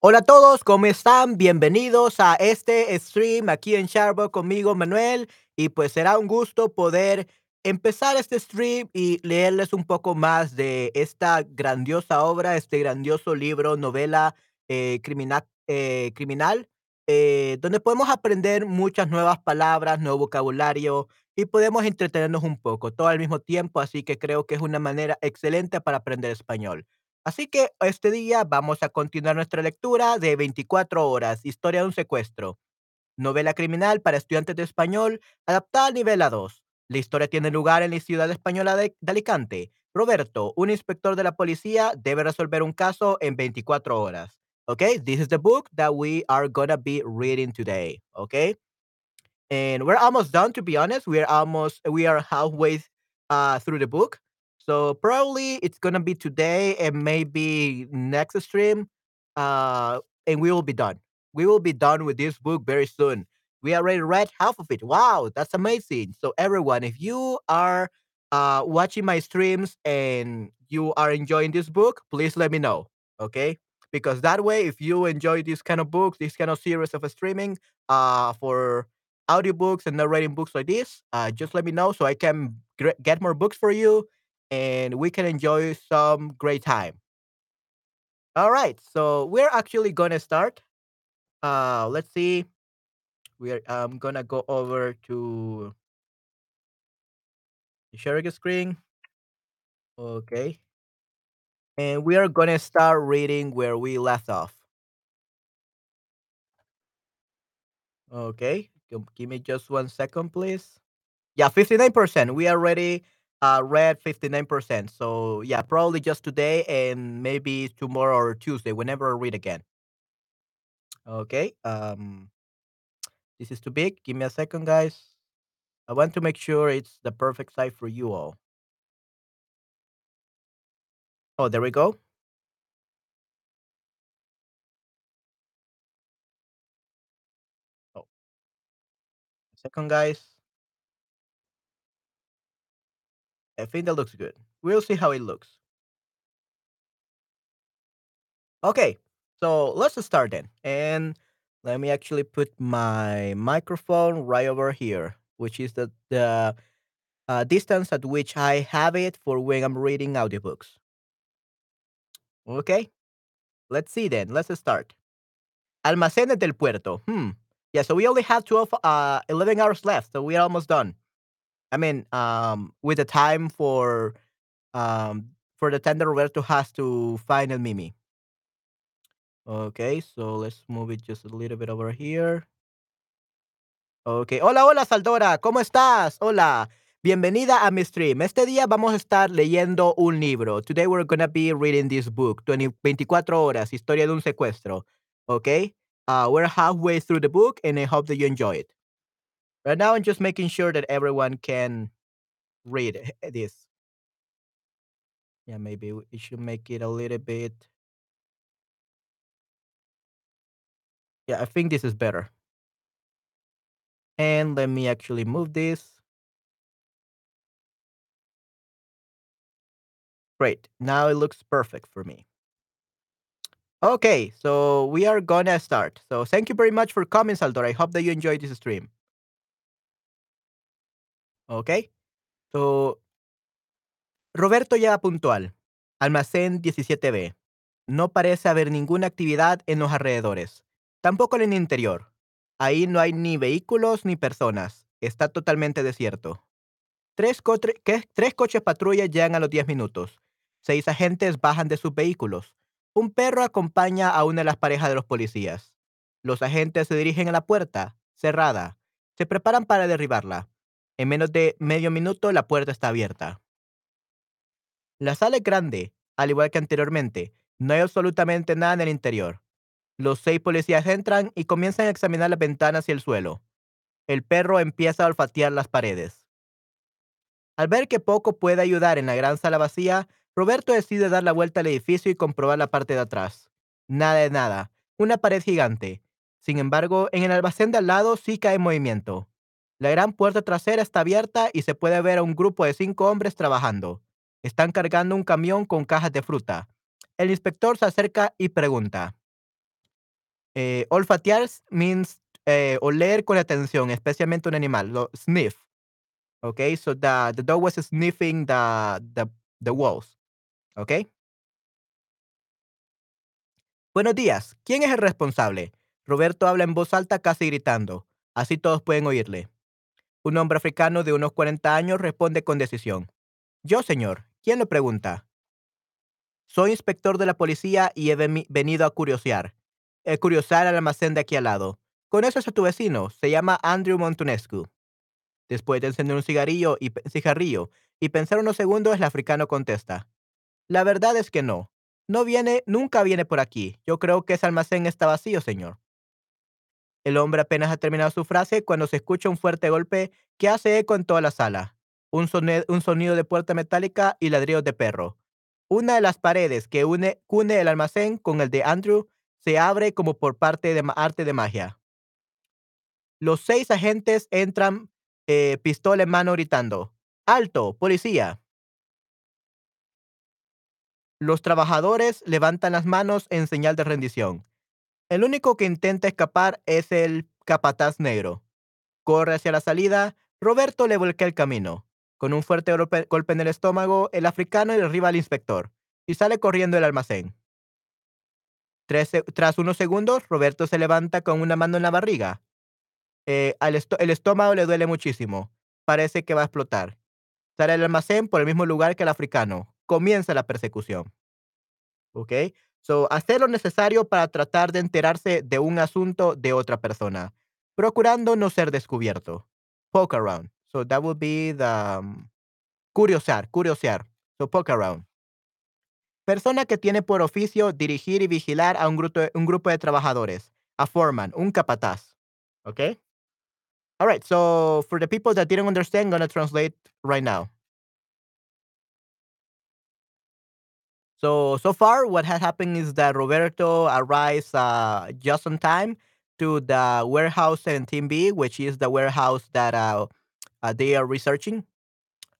Hola a todos, ¿cómo están? Bienvenidos a este stream aquí en Sharbo conmigo, Manuel. Y pues será un gusto poder empezar este stream y leerles un poco más de esta grandiosa obra, este grandioso libro, novela eh, eh, criminal, eh, donde podemos aprender muchas nuevas palabras, nuevo vocabulario y podemos entretenernos un poco, todo al mismo tiempo. Así que creo que es una manera excelente para aprender español. Así que este día vamos a continuar nuestra lectura de 24 horas, Historia de un secuestro, novela criminal para estudiantes de español, adaptada al nivel A2. La historia tiene lugar en la ciudad española de, de Alicante. Roberto, un inspector de la policía, debe resolver un caso en 24 horas. Okay, this is the book that we are gonna be reading today. Okay, and we're almost done to be honest we're almost we are halfway uh through the book so probably it's gonna be today and maybe next stream uh and we will be done. We will be done with this book very soon. We already read half of it. Wow that's amazing. So everyone if you are uh watching my streams and you are enjoying this book please let me know okay? Because that way if you enjoy this kind of books this kind of series of streaming uh for audiobooks and narrating books like this, uh, just let me know so I can get more books for you and we can enjoy some great time. All right, so we're actually gonna start. Uh, let's see. We're I'm gonna go over to the a screen. Okay, and we are gonna start reading where we left off. Okay, give me just one second, please. Yeah, 59%. We already uh, read 59%. So, yeah, probably just today and maybe tomorrow or Tuesday, whenever I read again. Okay. Um, this is too big. Give me a second, guys. I want to make sure it's the perfect size for you all. Oh, there we go. Oh, second, guys. I think that looks good. We'll see how it looks. Okay. So let's start then. And let me actually put my microphone right over here, which is the, the uh, distance at which I have it for when I'm reading audiobooks. Okay, let's see then. Let's start. Almacenes del Puerto. Hmm. Yeah, so we only have 12, uh, 11 hours left, so we're almost done. I mean, um, with the time for, um, for the that Roberto has to find El Mimi. Okay, so let's move it just a little bit over here. Ok. Hola, hola, Saldora. ¿Cómo estás? Hola. Bienvenida a mi stream. Este día vamos a estar leyendo un libro. Today we're to be reading this book, 20 24 horas, historia de un secuestro. Okay? Uh, we're halfway through the book and I hope that you enjoy it. Right now, I'm just making sure that everyone can read this. Yeah, maybe we should make it a little bit. Yeah, I think this is better. And let me actually move this. Great. Now it looks perfect for me. Okay, so we are gonna start. So thank you very much for coming, Saldor. I hope that you enjoyed this stream. Okay. So Roberto llega puntual. Almacén 17B. No parece haber ninguna actividad en los alrededores. Tampoco en el interior. Ahí no hay ni vehículos ni personas. Está totalmente desierto. Tres, tres coches patrulla llegan a los 10 minutos. Seis agentes bajan de sus vehículos. Un perro acompaña a una de las parejas de los policías. Los agentes se dirigen a la puerta, cerrada. Se preparan para derribarla. En menos de medio minuto la puerta está abierta. La sala es grande, al igual que anteriormente. No hay absolutamente nada en el interior. Los seis policías entran y comienzan a examinar las ventanas y el suelo. El perro empieza a olfatear las paredes. Al ver que poco puede ayudar en la gran sala vacía, Roberto decide dar la vuelta al edificio y comprobar la parte de atrás. Nada de nada. Una pared gigante. Sin embargo, en el almacén de al lado sí hay movimiento. La gran puerta trasera está abierta y se puede ver a un grupo de cinco hombres trabajando. Están cargando un camión con cajas de fruta. El inspector se acerca y pregunta. Eh, olfatear means eh, oler con atención, especialmente un animal, sniff. Okay, so the, the dog was sniffing the, the, the walls. Okay. Buenos días. ¿Quién es el responsable? Roberto habla en voz alta, casi gritando. Así todos pueden oírle. Un hombre africano de unos 40 años responde con decisión. Yo, señor. ¿Quién lo pregunta? Soy inspector de la policía y he venido a curiosear. Eh, curiosar al almacén de aquí al lado. ¿Conoces a tu vecino? Se llama Andrew Montunescu. Después de encender un cigarrillo y cigarrillo pensar unos segundos, el africano contesta. La verdad es que no. No viene, nunca viene por aquí. Yo creo que ese almacén está vacío, señor. El hombre apenas ha terminado su frase cuando se escucha un fuerte golpe que hace eco en toda la sala. Un, sonido de puerta metálica y ladrillos de perro. Una de las paredes que une, une el almacén con el de Andrew se abre como por parte de arte de magia. Los seis agentes entran eh, pistola en mano gritando, ¡Alto, policía! Los trabajadores levantan las manos en señal de rendición. El único que intenta escapar es el capataz negro. Corre hacia la salida, Roberto le volquea el camino. Con un fuerte golpe en el estómago, el africano derriba al inspector y sale corriendo del almacén. tras unos segundos, Roberto se levanta con una mano en la barriga. Eh, el estómago le duele muchísimo. Parece que va a explotar. Sale del almacén por el mismo lugar que el africano. Comienza la persecución. ¿Ok? So, hacer lo necesario para tratar de enterarse de un asunto de otra persona, procurando no ser descubierto. Poke around. So that would be the um, curiosear. So poke around. Persona que tiene por oficio dirigir y vigilar a un grupo, un grupo de trabajadores. A foreman, un capataz. Okay? All right. So for the people that didn't understand, I'm going to translate right now. So, so far, what has happened is that Roberto arrives uh, just on time to the warehouse 17B, which is the warehouse that uh, uh, they are researching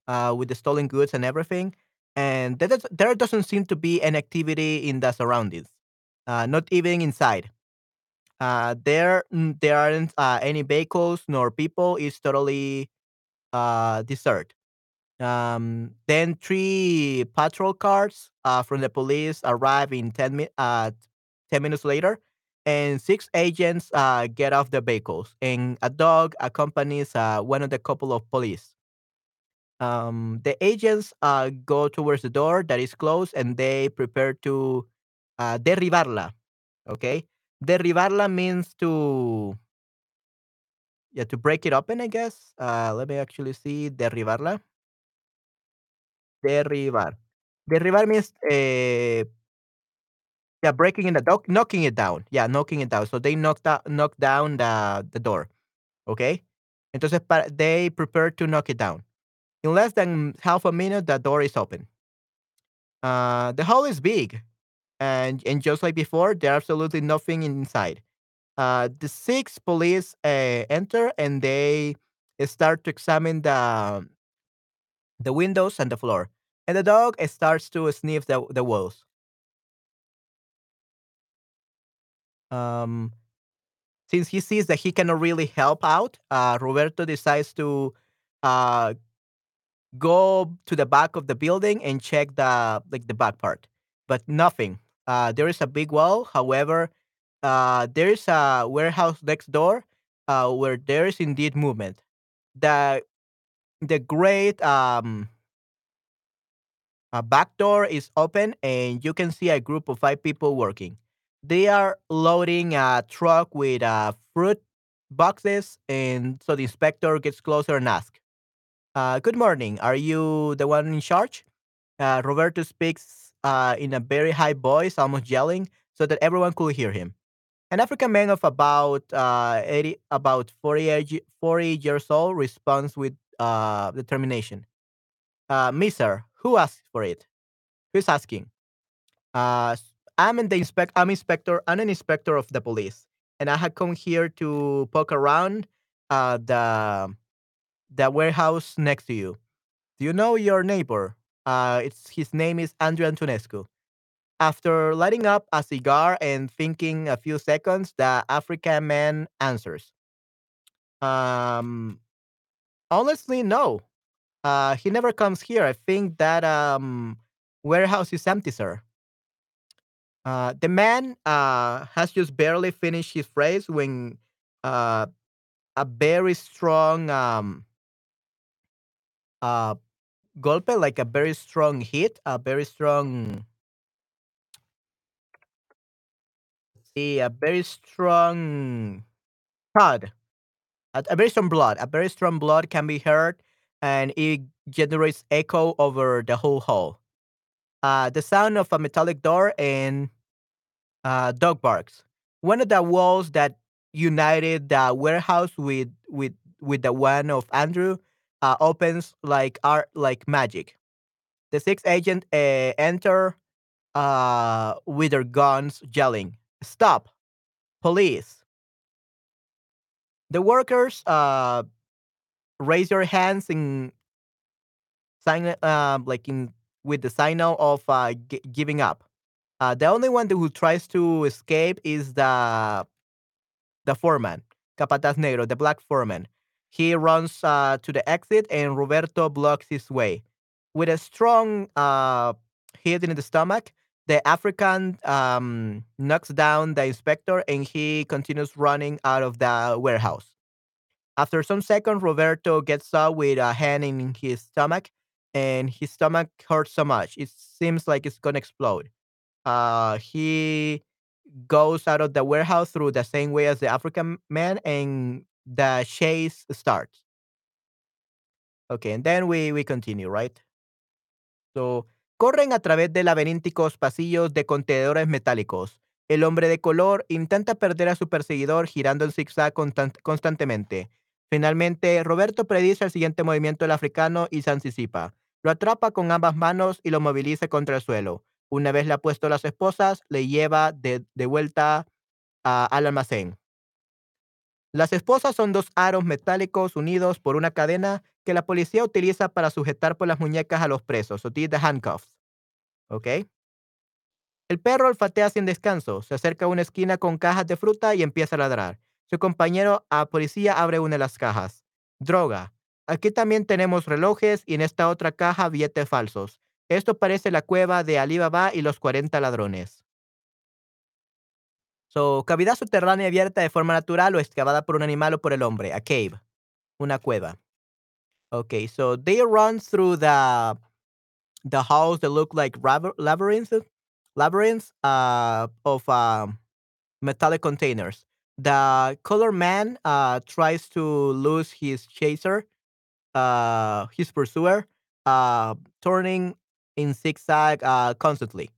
uh, with the stolen goods and everything. And there, there doesn't seem to be an activity in the surroundings, uh, not even inside. Uh, there, there aren't any vehicles nor people. It's totally desert. Um, then three patrol cars uh, from the police arrive in 10, mi- uh, 10 minutes later, and six agents uh, get off the vehicles, and a dog accompanies uh, one of the couple of police. Um, the agents uh, go towards the door that is closed, and they prepare to uh, derribarla. Okay, derribarla means to yeah to break it open. I guess. Let me actually see derribarla. Derribar. Derribar means eh, yeah, breaking in the door, knocking it down. Yeah, knocking it down. So they knocked out, knocked down the the door. Okay. Entonces, they prepare to knock it down. In less than half a minute, the door is open. Uh, the hall is big, and and just like before, there's absolutely nothing inside. Uh, the six police uh, enter and they start to examine the the windows and the floor. And the dog starts to sniff the, the walls. Um, since he sees that he cannot really help out, uh, Roberto decides to uh, go to the back of the building and check the like the back part, but nothing. Uh, there is a big wall. However, uh, there is a warehouse next door uh, where there is indeed movement. The the great um, a back door is open and you can see a group of five people working. They are loading a truck with uh, fruit boxes, and so the inspector gets closer and asks, uh, "Good morning. Are you the one in charge?" Uh, Roberto speaks uh, in a very high voice, almost yelling, so that everyone could hear him. An African man of about uh, 80, about 40, 40 years old responds with uh, determination. Uh, Mister, who asked for it? Who's asking? Uh, I'm in the inspect. I'm inspector. I'm an inspector of the police, and I had come here to poke around uh, the the warehouse next to you. Do you know your neighbor? Uh, it's his name is Andrew Antonescu. After lighting up a cigar and thinking a few seconds, the African man answers, um, honestly, no. Uh, he never comes here. I think that um, warehouse is empty, sir. Uh, the man uh, has just barely finished his phrase when uh, a very strong um, uh, golpe, like a very strong hit, a very strong, see, a very strong thud, a, very strong blood, a very strong blood can be heard, and it generates echo over the whole hall. Uh, the sound of a metallic door and uh, dog barks. One of the walls that united the warehouse with with with the one of Andrew uh, opens like art like magic. The six agents uh, enter uh, with their guns, yelling, "Stop! Police!" The workers uh, raise their hands in sign, uh, like in with the signal of uh, gi- giving up. Uh, the only one who tries to escape is the the foreman, Capataz Negro, the black foreman. He runs uh, to the exit, and Roberto blocks his way. With a strong uh, hit in the stomach, the African um, knocks down the inspector, and he continues running out of the warehouse. After some seconds, Roberto gets up with a hand in his stomach, and his stomach hurts so much it seems like it's gonna explode. Uh, he goes out of the warehouse through the same way as the African man, and the chase starts. Okay, and then we we continue, right? So, corren a través de laberínticos pasillos de contenedores metálicos. El hombre de color intenta perder a su perseguidor girando en zigzag constan- constantemente. Finalmente, Roberto predice el siguiente movimiento del africano y se anticipa. Lo atrapa con ambas manos y lo moviliza contra el suelo. Una vez le ha puesto las esposas, le lleva de, vuelta al almacén. Las esposas son dos aros metálicos unidos por una cadena que la policía utiliza para sujetar por las muñecas a los presos, o the handcuffs. ¿Ok? El perro olfatea sin descanso, se acerca a una esquina con cajas de fruta y empieza a ladrar. Su compañero a policía abre una de las cajas. Droga. Aquí también tenemos relojes y en esta otra caja billetes falsos. Esto parece la cueva de Alibaba y los 40 ladrones. So, cavidad subterránea abierta de forma natural o excavada por un animal o por el hombre. A cave. Una cueva. Okay, so they run through the the halls that look like labyr- labyrinths, labyrinths uh, of um, metallic containers. The color man uh, tries to lose his chaser, uh, his pursuer, uh, turning in zigzag uh, constantly.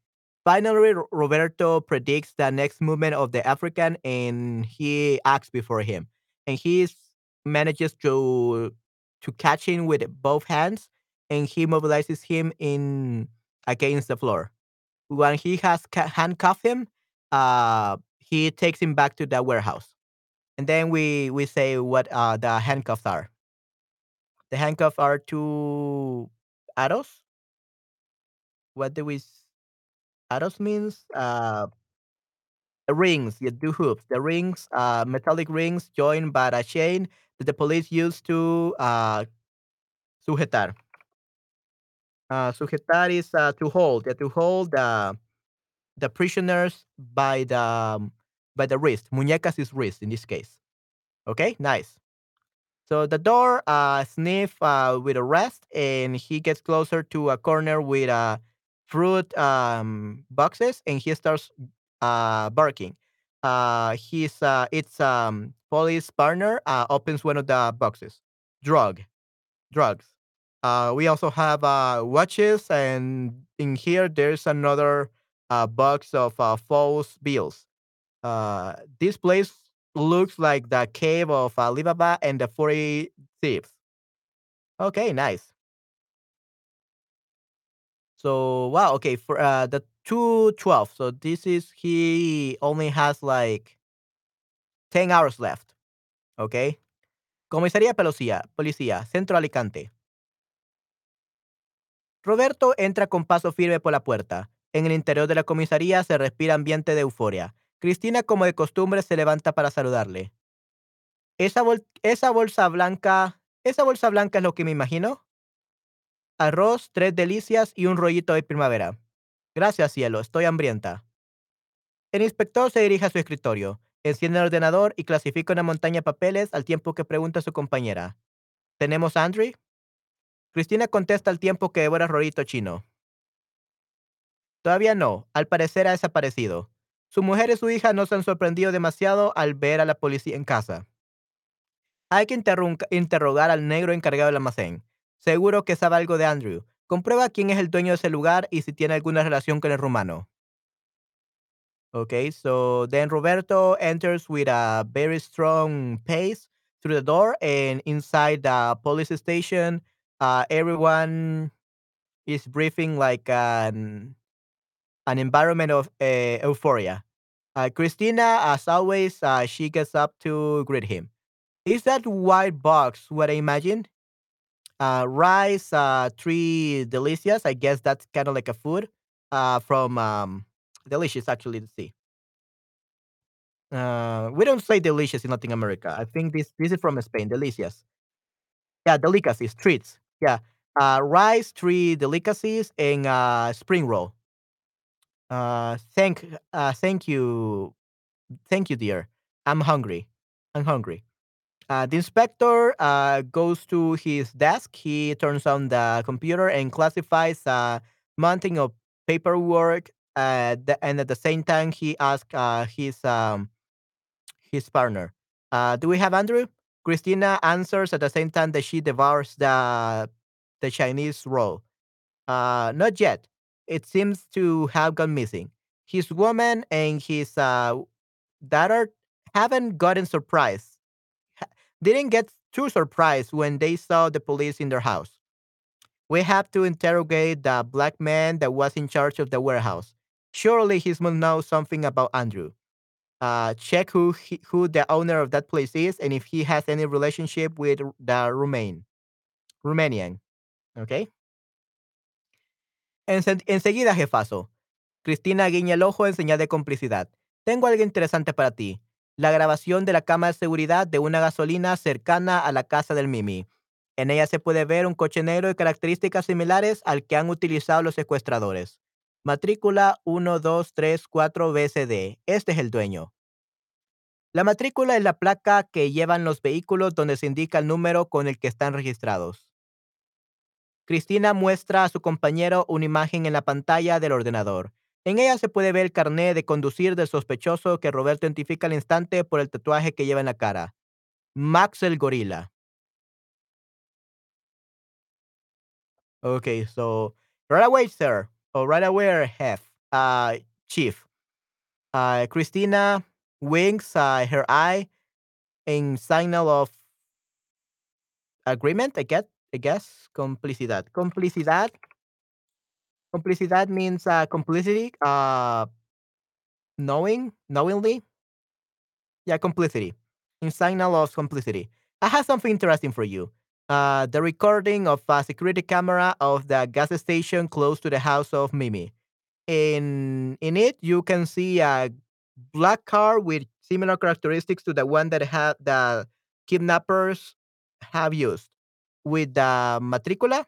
Finally, Roberto predicts the next movement of the African and he acts before him. And he manages to to catch him with both hands and he mobilizes him in against the floor. When he has handcuffed him, uh, he takes him back to the warehouse. And then we we say what uh, the handcuffs are. The handcuffs are two arrows. What do we? Arrows means uh, the rings. Yeah, two hoops. The rings, uh, metallic rings joined by a chain that the police used to uh, sujetar. Uh, sujetar is uh, to hold. Yeah, to hold the the prisoners by the um, by the wrist. Muñecas is wrist in this case. Okay, nice. So the door uh, sniff uh, with a rest, and he gets closer to a corner with uh, fruit um, boxes, and he starts uh, barking. Uh, he's uh, it's um, police partner uh, opens one of the boxes. Drug, drugs. Uh, we also have uh, watches, and in here there's another uh, box of uh, false bills. Uh, this place looks like the cave of Alibaba and the 40 thieves. Okay, nice. So, wow, okay, for the 212. So, this is he only has like 10 hours left. Okay. Comisaría Policía, Policía, Centro Alicante. Roberto entra con paso firme por la puerta. En el interior de la comisaría se respira ambiente de euforia. Cristina, como de costumbre, se levanta para saludarle. Esa bolsa blanca, esa bolsa blanca es lo que me imagino. Arroz, tres delicias y un rollito de primavera. Gracias, cielo, estoy hambrienta. El inspector se dirige a su escritorio, enciende el ordenador y clasifica una montaña de papeles al tiempo que pregunta a su compañera. ¿Tenemos a Andrew? Cristina contesta al tiempo que devora rollito chino. Todavía no, al parecer ha desaparecido. Su mujer y su hija no se han sorprendido demasiado al ver a la policía en casa. Hay que interrogar al negro encargado del almacén. Seguro que sabe algo de Andrew. Comprueba quién es el dueño de ese lugar y si tiene alguna relación con el rumano. Okay, so then Roberto enters with a very strong pace through the door, and inside the police station, uh, everyone is breathing like an an environment of uh, euphoria. Uh, Christina, as always, uh, she gets up to greet him. Is that white box what I imagined? Uh, rice, uh, three delicious. I guess that's kind of like a food from um, delicious, actually. Let's see. Uh, we don't say delicious in Latin America. I think this this is from Spain. Delicious. Yeah, delicacies, treats. Yeah. Uh, rice, tree, delicacies, and uh, spring roll. Uh, thank, uh, thank you, thank you, dear. I'm hungry. I'm hungry. Uh, the inspector uh, goes to his desk. He turns on the computer and classifies a mounting of paperwork. Uh, the, and at the same time, he asks uh, his um, his partner, uh, "Do we have Andrew?" Christina answers at the same time that she devours the the Chinese roll. Uh, not yet. It seems to have gone missing. His woman and his uh, daughter haven't gotten surprised. Didn't get too surprised when they saw the police in their house. We have to interrogate the black man that was in charge of the warehouse. Surely he must know something about Andrew. Uh, check who he, who the owner of that place is and if he has any relationship with the Romain, Romanian. Okay. Ense- enseguida, jefazo. Cristina guiña el ojo en señal de complicidad. Tengo algo interesante para ti. La grabación de la cámara de seguridad de una gasolina cercana a la casa del Mimi. En ella se puede ver un coche negro de características similares al que han utilizado los secuestradores. Matrícula 1234 BCD. Este es el dueño. La matrícula es la placa que llevan los vehículos donde se indica el número con el que están registrados. Cristina muestra a su compañero una imagen en la pantalla del ordenador. En ella se puede ver el carné de conducir del sospechoso que Roberto identifica al instante por el tatuaje que lleva en la cara. Max el gorila. Okay, so right away, sir. Or right away, Hef. Uh, chief. Uh, Christina winks uh, her eye in signal of agreement, I guess. I guess. Complicidad. Complicidad. Complicidad means uh, complicity. Uh, knowing, knowingly. Yeah, complicity. In signal of complicity. I have something interesting for you. Uh, the recording of a security camera of the gas station close to the house of Mimi. In in it, you can see a black car with similar characteristics to the one that had the kidnappers have used, with the matricula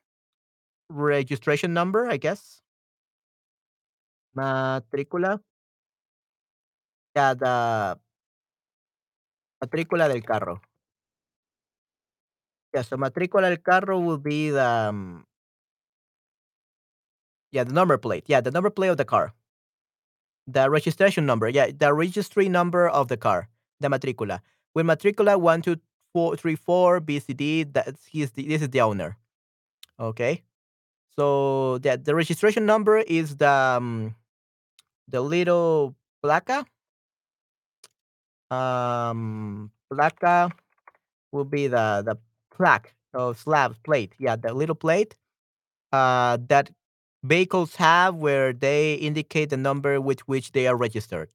registration number, I guess. Matricula. Yeah, the matrícula del carro. Yeah, so matrícula del carro will be the um, yeah the number plate. Yeah, the number plate of the car. The registration number. Yeah, the registry number of the car. The matrícula. With matrícula one two four three four BCD. That's he's this is the owner. Okay. So the the registration number is the um, the little placa. Um, placa will be the the plaque or slab plate. Yeah, the little plate uh, that vehicles have where they indicate the number with which they are registered.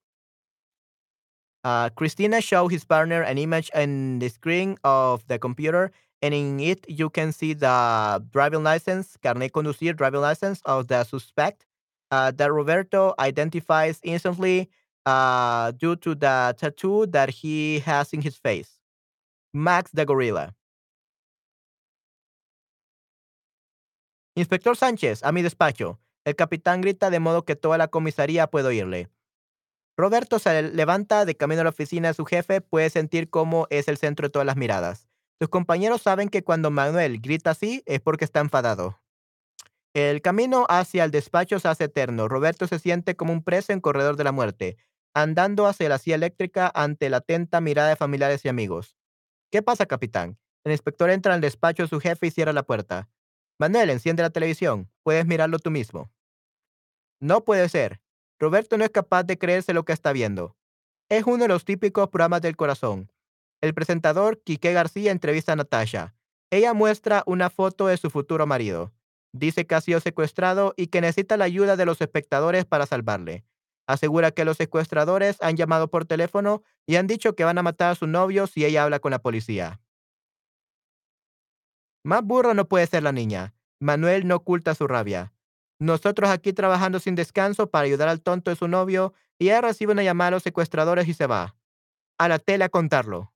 Uh, Christina showed his partner an image on the screen of the computer, and in it you can see the driving license, carnet conducir driving license of the suspect. uh, that Roberto identifies instantly uh, due to the tattoo that he has in his face. Max the gorilla. Inspector Sánchez, a mi despacho. El capitán grita de modo que toda la comisaría puede oírle. Roberto se levanta de camino a la oficina de su jefe, puede sentir cómo es el centro de todas las miradas. Sus compañeros saben que cuando Manuel grita así es porque está enfadado. El camino hacia el despacho se hace eterno. Roberto se siente como un preso en corredor de la muerte, andando hacia la silla eléctrica ante la atenta mirada de familiares y amigos. ¿Qué pasa, capitán? El inspector entra al despacho de su jefe y cierra la puerta. Manuel, enciende la televisión. Puedes mirarlo tú mismo. No puede ser. Roberto no es capaz de creerse lo que está viendo. Es uno de los típicos programas del corazón. El presentador, Quique García, entrevista a Natasha. Ella muestra una foto de su futuro marido. Dice que ha sido secuestrado y que necesita la ayuda de los espectadores para salvarle. Asegura que los secuestradores han llamado por teléfono y han dicho que van a matar a su novio si ella habla con la policía. Más burro no puede ser la niña. Manuel no oculta su rabia. Nosotros aquí trabajando sin descanso para ayudar al tonto de su novio y ella recibe una llamada a los secuestradores y se va. A la tele a contarlo.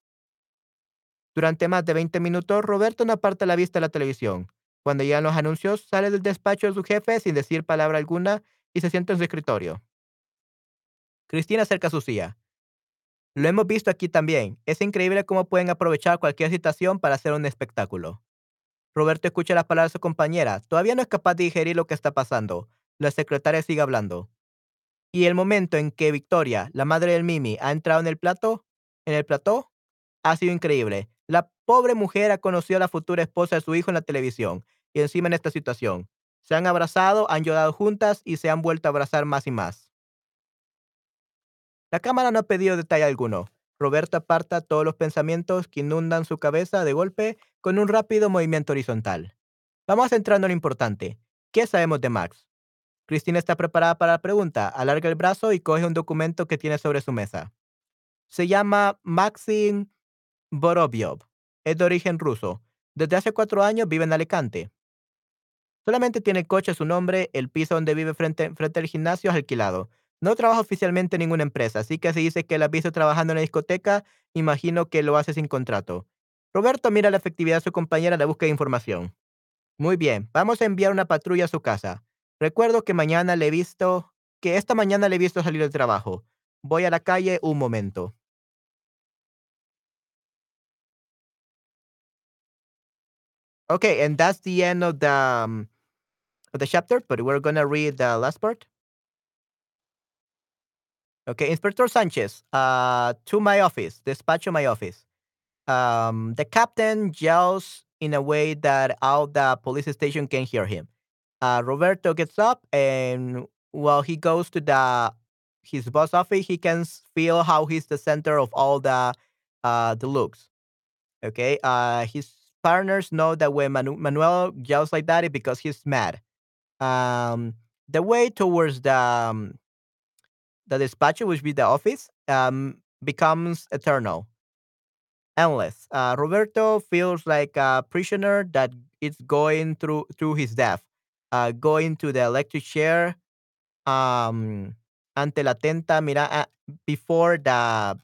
Durante más de 20 minutos, Roberto no aparta la vista de la televisión. Cuando llegan los anuncios, sale del despacho de su jefe sin decir palabra alguna y se sienta en su escritorio. Cristina acerca su silla. Lo hemos visto aquí también. Es increíble cómo pueden aprovechar cualquier situación para hacer un espectáculo. Roberto escucha las palabras de su compañera. Todavía no es capaz de digerir lo que está pasando. La secretaria sigue hablando. Y el momento en que Victoria, la madre del Mimi, ha entrado en el plato, en el plató, ha sido increíble. La pobre mujer ha conocido a la futura esposa de su hijo en la televisión y encima en esta situación. Se han abrazado, han llorado juntas y se han vuelto a abrazar más y más. La cámara no ha pedido detalle alguno. Roberto aparta todos los pensamientos que inundan su cabeza de golpe con un rápido movimiento horizontal. Vamos entrando en lo importante. ¿Qué sabemos de Max? Cristina está preparada para la pregunta. Alarga el brazo y coge un documento que tiene sobre su mesa. Se llama Maxim Borobiov. Es de origen ruso. Desde hace cuatro años vive en Alicante. Solamente tiene coche su nombre, el piso donde vive frente al gimnasio es alquilado. No trabaja oficialmente en ninguna empresa, así que si dice que la ha visto trabajando en la discoteca, imagino que lo hace sin contrato. Roberto mira la efectividad de su compañera en la búsqueda de información. Muy bien, vamos a enviar una patrulla a su casa. Recuerdo que mañana le he visto, que esta mañana le he visto salir del trabajo. Voy a la calle un momento. Okay, and that's the end of the um, of the chapter, but we're gonna read the last part. Okay, Inspector Sanchez, uh, to my office, despacho my office. Um, the captain yells in a way that all the police station can hear him. Uh, Roberto gets up and while he goes to the his boss office, he can feel how he's the center of all the uh, the looks. Okay, uh, his partners know that when Manu- Manuel yells like that, it's because he's mad. Um, the way towards the um, the despacho, which be the office, um, becomes eternal, endless. Uh, Roberto feels like a prisoner that is going through through his death, uh, going to the electric chair, um, ante la tenta mira uh, before the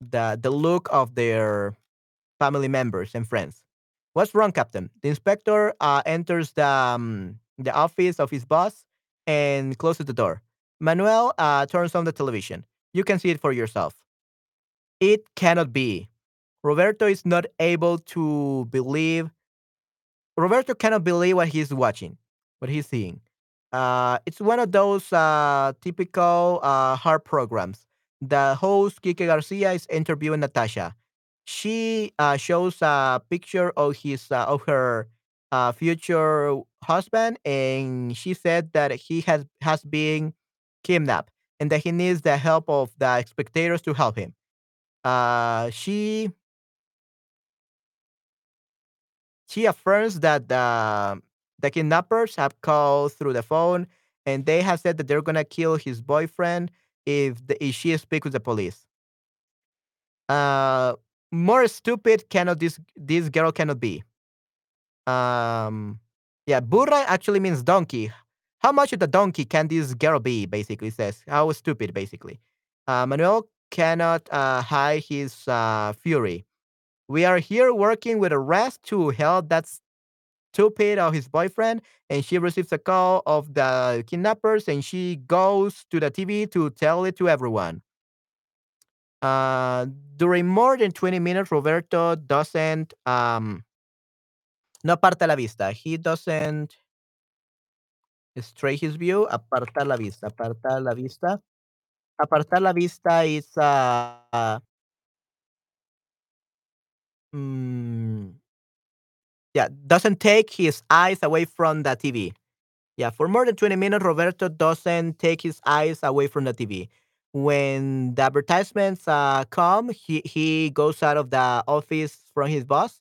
the the look of their family members and friends. What's wrong, Captain? The inspector uh, enters the um, the office of his boss and closes the door. Manuel uh, turns on the television. You can see it for yourself. It cannot be. Roberto is not able to believe. Roberto cannot believe what he's watching, what he's seeing. Uh, it's one of those uh, typical uh, programs. The host, Kike Garcia, is interviewing Natasha. She uh, shows a picture of his uh, of her uh, future husband, and she said that he has has been kidnapped and that he needs the help of the spectators to help him. Uh, she she affirms that the the kidnappers have called through the phone and they have said that they're gonna kill his boyfriend if, the, if she speaks with the police. Uh, more stupid cannot this this girl cannot be. Um, yeah, burra actually means donkey. How much of the donkey can this girl be? Basically says how stupid. Basically, uh, Manuel cannot uh, hide his uh, fury. We are here working with a rest to help that stupid of his boyfriend, and she receives a call of the kidnappers, and she goes to the TV to tell it to everyone. Uh, during more than 20 minutes, Roberto doesn't um, no aparta la vista. He doesn't stray his view. Apartar la vista. Apartar la vista. Apartar la vista is uh, mm, yeah, doesn't take his eyes away from the TV. Yeah, for more than 20 minutes, Roberto doesn't take his eyes away from the TV. When the advertisements uh, come, he, he goes out of the office from his boss,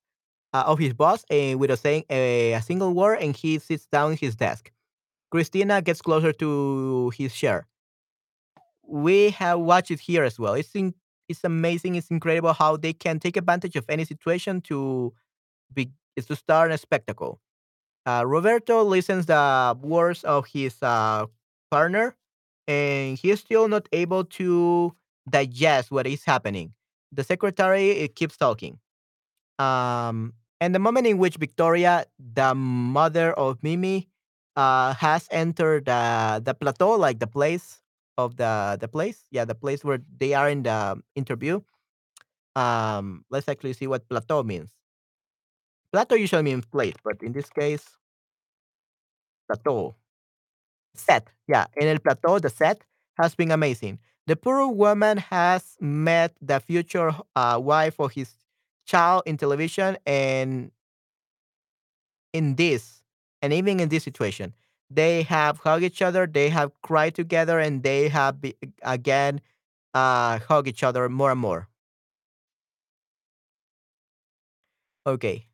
uh, of his boss, and without saying a, a single word, and he sits down his desk. Christina gets closer to his chair. We have watched it here as well. It's in, it's amazing. It's incredible how they can take advantage of any situation to be to start a spectacle. Uh, Roberto listens the words of his uh, partner, and he's still not able to digest what is happening. The secretary it keeps talking. Um, and the moment in which Victoria, the mother of Mimi, uh, has entered the the plateau, like the place of the the place, yeah, the place where they are in the interview. Um, let's actually see what plateau means. Plateau usually means place, but in this case, plateau. Set. Yeah, in El Plateau, the set has been amazing. The poor woman has met the future uh, wife of his child in television, and in this, and even in this situation, they have hugged each other, they have cried together, and they have be- again uh, each other more and more. Okay.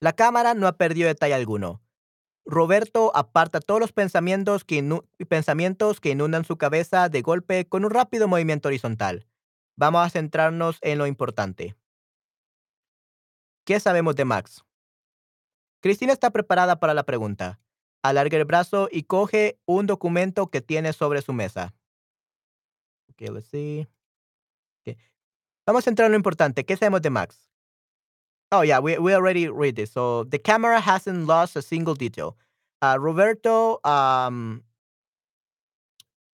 La cámara no ha perdido detalle alguno. Roberto aparta todos los pensamientos que, pensamientos que inundan su cabeza de golpe con un rápido movimiento horizontal. Vamos a centrarnos en lo importante. ¿Qué sabemos de Max? Cristina está preparada para la pregunta. Alarga el brazo y coge un documento que tiene sobre su mesa. Okay, let's see. Okay. Vamos a entrar en lo importante. ¿Qué sabemos de Max? Oh, yeah, we, already read this. So the camera hasn't lost a single detail. Uh, Roberto um,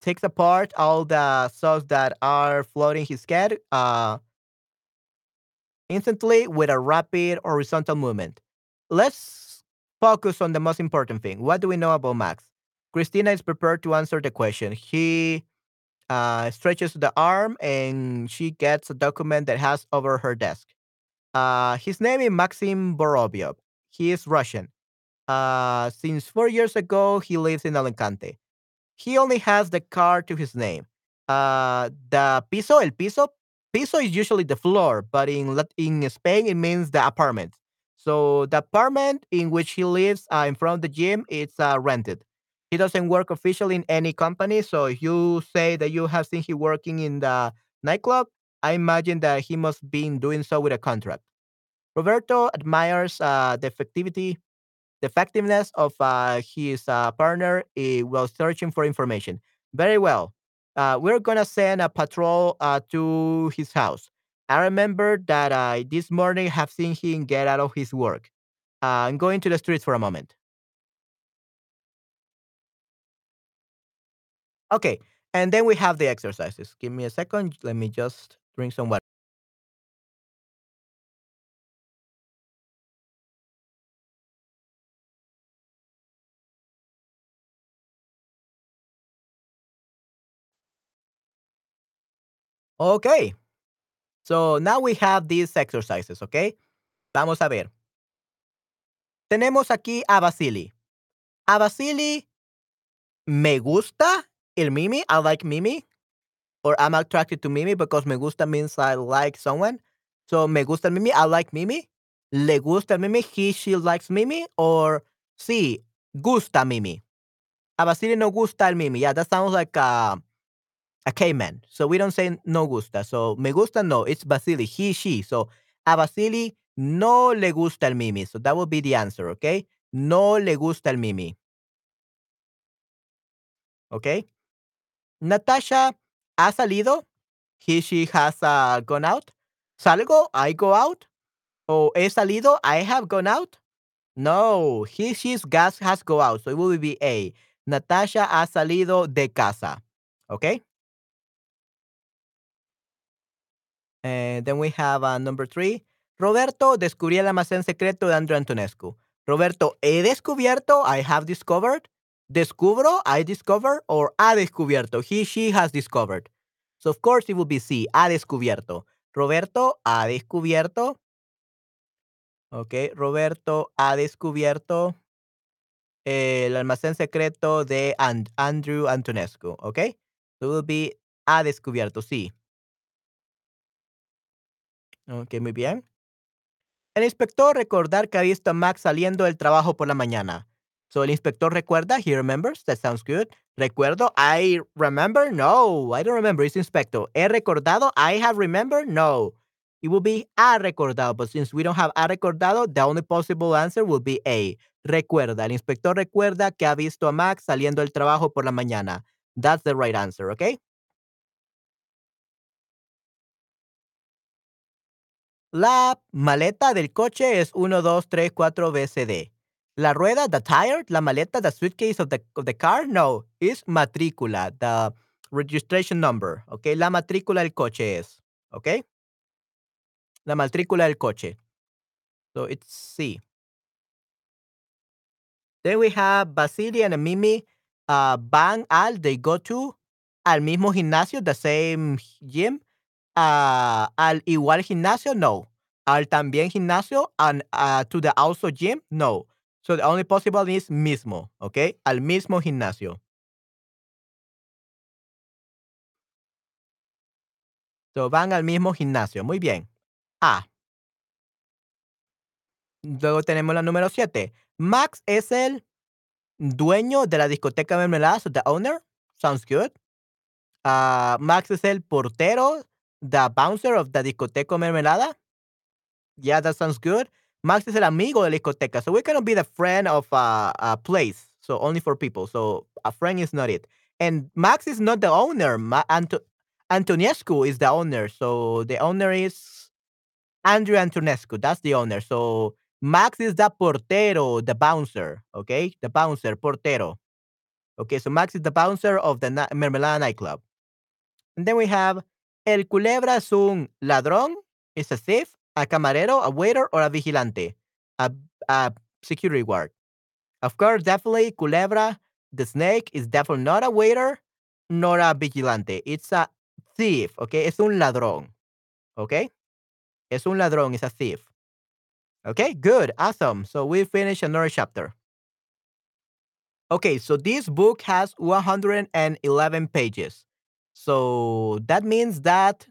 takes apart all the sauce that are floating his head uh, instantly with a rapid horizontal movement. Let's focus on the most important thing. What do we know about Max? Christina is prepared to answer the question. He uh, stretches the arm and she gets a document that has over her desk. Uh, his name is Maxim Borovyov. He is Russian. Uh, since four years ago, he lives in Alicante. He only has the car to his name. Uh, the piso, el piso, piso is usually the floor, but in in Spain it means the apartment. So the apartment in which he lives uh, in front of the gym it's uh, rented. He doesn't work officially in any company. So if you say that you have seen him working in the nightclub, I imagine that he must be doing so with a contract. Roberto admires uh, the effectivity the effectiveness of uh, his uh, partner uh, while searching for information. Very well. Uh, we're gonna send a patrol to his house. I remember that I this morning have seen him get out of his work. Uh, I'm going to the streets for a moment. Okay, and then we have the exercises. Give me a second. Let me just drink some water. Okay, so now we have these exercises. Okay, vamos a ver. Tenemos aquí a Vasily. A Vasily me gusta el Mimi. I like Mimi. Or I'm attracted to Mimi because me gusta means I like someone. So me gusta Mimi. I like Mimi. Le gusta Mimi. He, she likes Mimi. Or sí, gusta Mimi. A Vasily no gusta el Mimi. Yeah, that sounds like a, a caveman. So we don't say no gusta. So me gusta no. It's Vasily. He, she. So a Vasily no le gusta el Mimi. So that would be the answer, okay? No le gusta el Mimi. Okay? Natasha ha salido. He, she has uh, gone out. Salgo, I go out. O he salido, I have gone out. No, he, she's gas has go out. So it will be A. Natasha ha salido de casa. Okay? And then we have uh, number three. Roberto descubrió el almacén secreto de Andrew Antonescu. Roberto, he descubierto, I have discovered. Descubro, I discover, or ha descubierto, he, she has discovered. So of course it will be C, ha descubierto. Roberto ha descubierto. Ok, Roberto ha descubierto el almacén secreto de And Andrew Antonescu. Ok, so it will be ha descubierto, sí. Ok, muy bien. El inspector recordar que ha visto a Max saliendo del trabajo por la mañana. So el inspector recuerda, he remembers, that sounds good. Recuerdo, I remember, no, I don't remember, it's inspector. He recordado, I have remembered, no. It will be ha recordado, but since we don't have ha recordado, the only possible answer will be A. Recuerda, el inspector recuerda que ha visto a Max saliendo del trabajo por la mañana. That's the right answer, okay? La maleta del coche es 1, 2, 3, 4 BCD. La rueda, the tire, la maleta, the suitcase of the, car, no, es matrícula, the registration number, okay? La matrícula del coche es, okay? La matrícula del coche. So it's C. Then we have Vasily and Mimi uh, van al, they go to, al mismo gimnasio, the same gym. Uh, al igual gimnasio, no. Al también gimnasio, and uh, to the also gym, no. So the only possible is mismo, okay? Al mismo gimnasio. So van al mismo gimnasio. Muy bien. A. Luego tenemos la número 7. Max es el dueño de la discoteca mermelada, so the owner. Sounds good. Uh, Max es el portero, the bouncer of the discoteca mermelada. Yeah, that sounds good. Max is el amigo de la discoteca. So we're going to be the friend of uh, a place. So only for people. So a friend is not it. And Max is not the owner. Ma- Anto- Antonescu is the owner. So the owner is Andrew Antonescu. That's the owner. So Max is the portero, the bouncer. Okay. The bouncer, portero. Okay. So Max is the bouncer of the Mermelada nightclub. And then we have El Culebra es un ladrón, is a thief, a camarero, a waiter, or a vigilante, a, a security guard. Of course, definitely Culebra, the snake, is definitely not a waiter nor a vigilante. It's a thief, okay? Es un ladrón, okay? Es un ladrón, it's a thief. Okay, good, awesome. So we finish another chapter. Okay, so this book has 111 pages. So that means that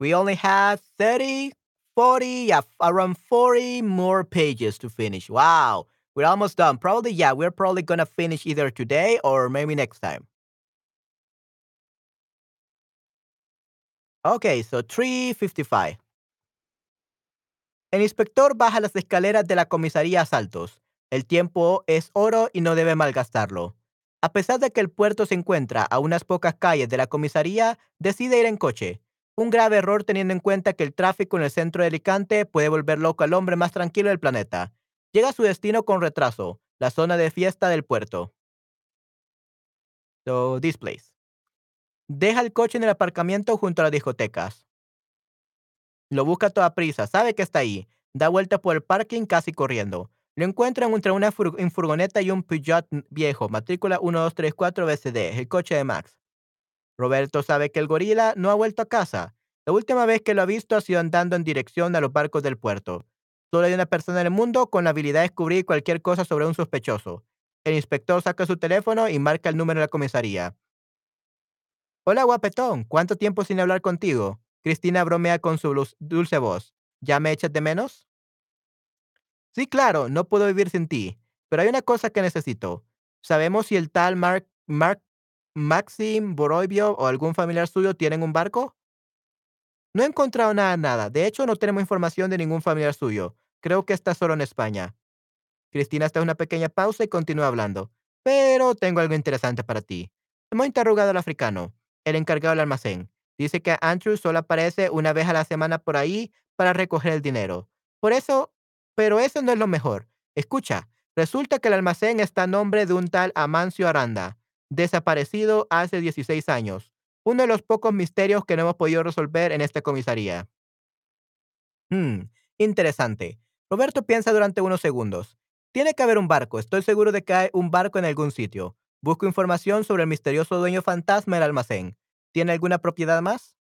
we only have 30, 40, yeah, around 40 more pages to finish. Wow, we're almost done. Probably, yeah, we're probably going to finish either today or maybe next time. Okay, so 355. El inspector baja las escaleras de la comisaría a saltos. El tiempo es oro y no debe malgastarlo. A pesar de que el puerto se encuentra a unas pocas calles de la comisaría, decide ir en coche. Un grave error teniendo en cuenta que el tráfico en el centro de Alicante puede volver loco al hombre más tranquilo del planeta. Llega a su destino con retraso, la zona de fiesta del puerto. So, this. Deja el coche en el aparcamiento junto a las discotecas. Lo busca a toda prisa, sabe que está ahí. Da vuelta por el parking casi corriendo. Lo encuentran entre una furgoneta y un Peugeot viejo, matrícula 1234 BCD, el coche de Max. Roberto sabe que el gorila no ha vuelto a casa. La última vez que lo ha visto ha sido andando en dirección a los barcos del puerto. Solo hay una persona en el mundo con la habilidad de descubrir cualquier cosa sobre un sospechoso. El inspector saca su teléfono y marca el número de la comisaría. Hola, guapetón. ¿Cuánto tiempo sin hablar contigo? Cristina bromea con su dulce voz. ¿Ya me echas de menos? Sí, claro, no puedo vivir sin ti. Pero hay una cosa que necesito. ¿Sabemos si el tal Mark, Mark Maxim Boroibio o algún familiar suyo tienen un barco? No he encontrado nada, nada. De hecho, no tenemos información de ningún familiar suyo. Creo que está solo en España. Cristina está en una pequeña pausa y continúa hablando. Pero tengo algo interesante para ti. Hemos interrogado al africano, el encargado del almacén. Dice que Andrew solo aparece una vez a la semana por ahí para recoger el dinero. Por eso, pero eso no es lo mejor. Escucha, resulta que el almacén está a nombre de un tal Amancio Aranda, desaparecido hace 16 años. Uno de los pocos misterios que no hemos podido resolver en esta comisaría. Hmm, interesante. Roberto piensa durante unos segundos. Tiene que haber un barco. Estoy seguro de que hay un barco en algún sitio. Busco información sobre el misterioso dueño fantasma del almacén. ¿Tiene alguna propiedad más?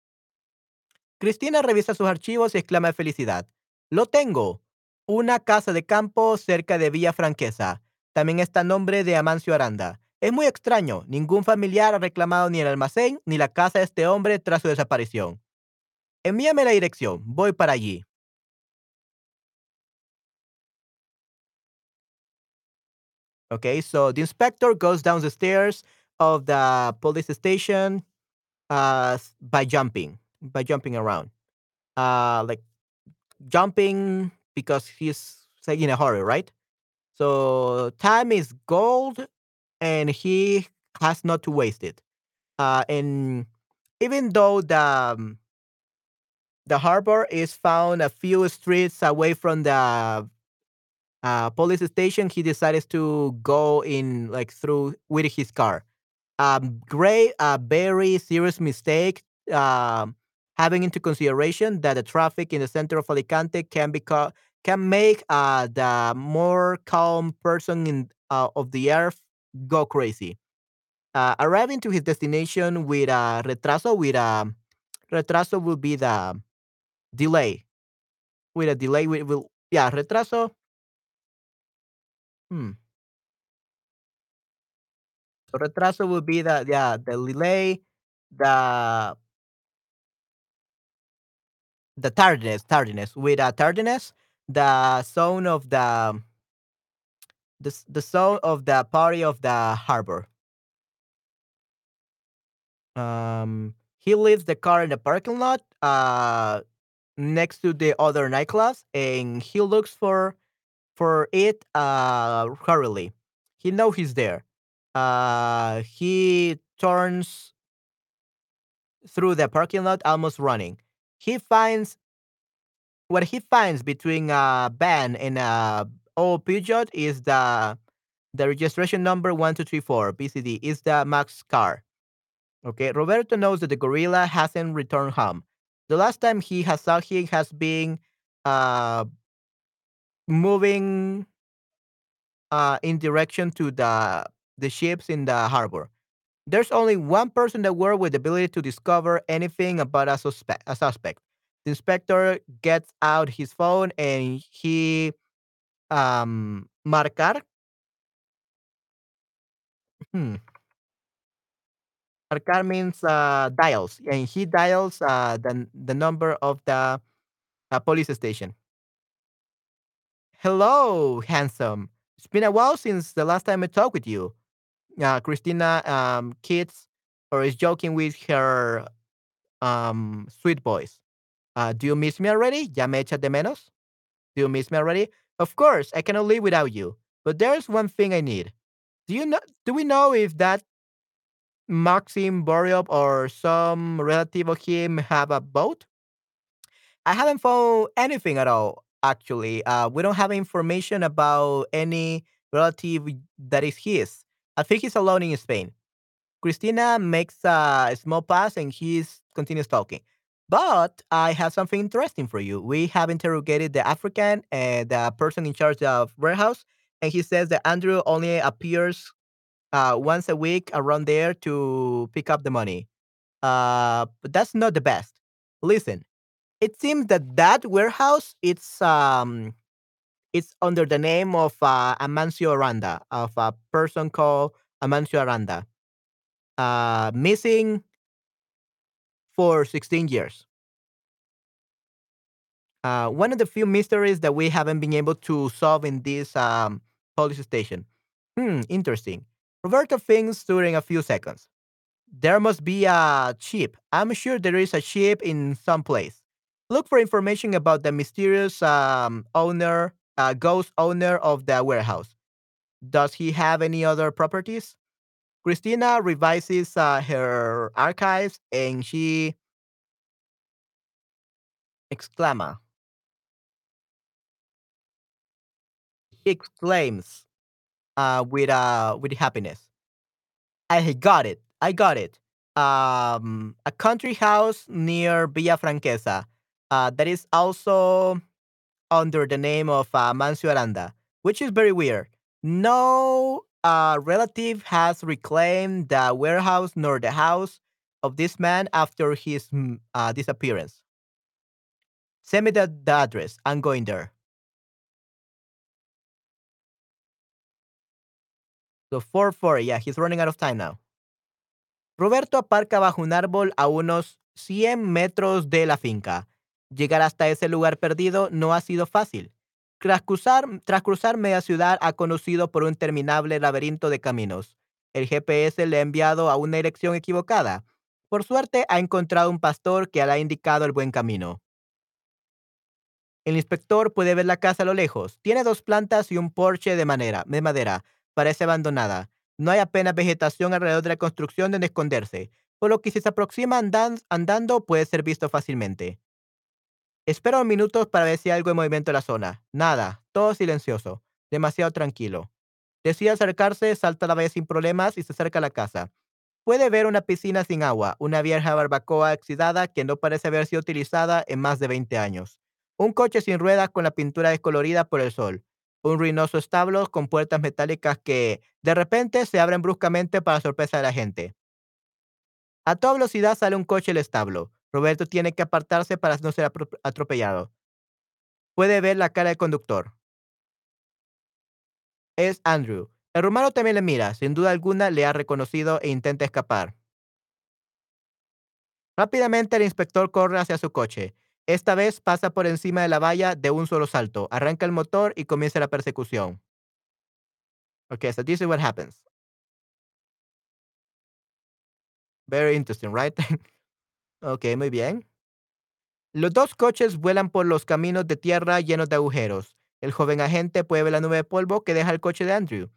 Cristina revisa sus archivos y exclama de felicidad. Lo tengo. Una casa de campo cerca de Villa Franquesa. También está a nombre de Amancio Aranda. Es muy extraño. Ningún familiar ha reclamado ni el almacén ni la casa de este hombre tras su desaparición. Envíame la dirección. Voy para allí. Okay, so the inspector goes down the stairs of the police station uh, by jumping, by jumping around, uh, like jumping because he's in a hurry, right? So time is gold, and he has not to waste it. Uh, and even though the um, the harbor is found a few streets away from the uh, police station, he decides to go in like through with his car. Um, great, a very serious mistake. Um, having into consideration that the traffic in the center of Alicante can become can make uh, the more calm person in uh, of the earth go crazy. Uh, arriving to his destination with a retraso, with a retraso will be the delay. With a delay, we will yeah retraso. Hmm. So retraso will be the yeah the delay, the the tardiness, tardiness with a tardiness, the zone of the the the zone of the party of the harbor. Um, he leaves the car in the parking lot, uh, next to the other nightclubs, and he looks for for it uh hurriedly. He knows he's there. Uh, he turns through the parking lot, almost running. He finds what he finds between a van and a old Peugeot is the the registration number one two three four BCD is the Max car. Okay, Roberto knows that the gorilla hasn't returned home. The last time he has saw him has been uh moving uh in direction to the the ships in the harbor. There's only one person in the world with the ability to discover anything about a suspect. A suspect. The inspector gets out his phone and he um marcar. Hmm. Marcar means uh, dials, and he dials uh, the the number of the uh, police station. Hello, handsome. It's been a while since the last time I talked with you. Uh, Christina um, kids or is joking with her um, sweet voice. Uh, do you miss me already? ¿Ya me de menos? Do you miss me already? Of course, I cannot live without you. But there's one thing I need. Do you know? Do we know if that Maxim Boryov or some relative of him have a boat? I haven't found anything at all. Actually, uh, we don't have information about any relative that is his. I think he's alone in Spain. Christina makes a small pass and he continues talking. But I have something interesting for you. We have interrogated the African and the person in charge of warehouse, and he says that Andrew only appears uh, once a week around there to pick up the money. Uh, but that's not the best. Listen, it seems that that warehouse it's um it's under the name of uh, Amancio Aranda of a person called Amancio Aranda uh, missing for 16 years. Uh, one of the few mysteries that we haven't been able to solve in this um, police station. Hmm, interesting. Roberto thinks during a few seconds. There must be a ship. I'm sure there is a ship in some place. Look for information about the mysterious um, owner, uh, ghost owner of the warehouse. Does he have any other properties? Christina revises uh, her archives and she exclama. Exclaims uh, with uh, with happiness. I got it. I got it. Um, a country house near Villafranqueza uh, that is also under the name of uh, Mancio Aranda, which is very weird. No uh, relative has reclaimed the warehouse nor the house of this man after his mm, uh, disappearance. Send me the, the address. I'm going there. So 440, yeah, he's running out of time now. Roberto aparca bajo un árbol a unos 100 metros de la finca. Llegar hasta ese lugar perdido no ha sido fácil. Tras cruzar, media ciudad ha conocido por un interminable laberinto de caminos. El GPS le ha enviado a una dirección equivocada. Por suerte ha encontrado un pastor que le ha indicado el buen camino. El inspector puede ver la casa a lo lejos. Tiene dos plantas y un porche de, madera. de madera. Parece abandonada. No hay apenas vegetación alrededor de la construcción donde esconderse, por lo que si se aproxima andan- andando puede ser visto fácilmente. Espera unos minutos para ver si hay algo de movimiento en la zona. Nada, todo silencioso, demasiado tranquilo. Decide acercarse, salta la valla sin problemas y se acerca a la casa. Puede ver una piscina sin agua, una vieja barbacoa oxidada que no parece haber sido utilizada en más de 20 años, un coche sin ruedas con la pintura descolorida por el sol, un ruinoso establo con puertas metálicas que de repente se abren bruscamente para sorpresa de la gente. A toda velocidad sale un coche del establo. Roberto tiene que apartarse para no ser atropellado. Puede ver la cara del conductor. Es Andrew. El rumano también le mira. Sin duda alguna le ha reconocido e intenta escapar. Rápidamente el inspector corre hacia su coche. Esta vez pasa por encima de la valla de un solo salto, arranca el motor y comienza la persecución. Okay, so this is what happens. Very interesting, right? ok, muy bien. Los dos coches vuelan por los caminos de tierra llenos de agujeros. El joven agente puede ver la nube de polvo que deja el coche de Andrew.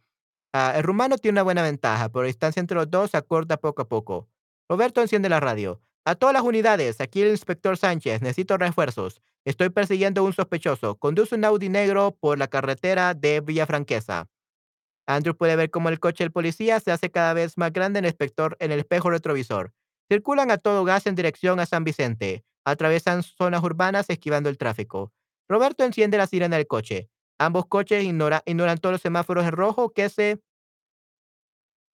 Ah, el rumano tiene una buena ventaja, pero la distancia entre los dos se acorta poco a poco. Roberto enciende la radio. A todas las unidades, aquí el inspector Sánchez, necesito refuerzos. Estoy persiguiendo a un sospechoso. Conduce un Audi negro por la carretera de Villafranquesa. Andrew puede ver cómo el coche del policía se hace cada vez más grande en el, en el espejo retrovisor. Circulan a todo gas en dirección a San Vicente. Atravesan zonas urbanas esquivando el tráfico. Roberto enciende la sirena del coche. Ambos coches ignora- ignoran todos los semáforos en rojo que se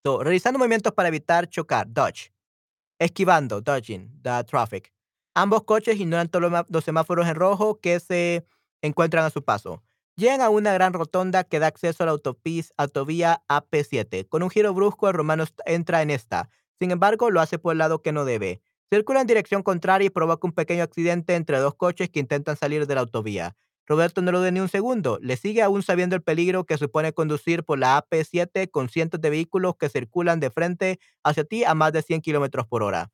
realizando movimientos para evitar chocar, dodge. Esquivando, dodging, the traffic. Ambos coches ignoran todos los, semáforos en rojo que se encuentran a su paso. Llegan a una gran rotonda que da acceso a la autopis- autovía AP7. Con un giro brusco, el romano entra en esta. Sin embargo, lo hace por el lado que no debe. Circula en dirección contraria y provoca un pequeño accidente entre dos coches que intentan salir de la autovía. Roberto no lo ve ni un segundo. Le sigue aún sabiendo el peligro que supone conducir por la AP7 con cientos de vehículos que circulan de frente hacia ti a más de 100 kilómetros por hora.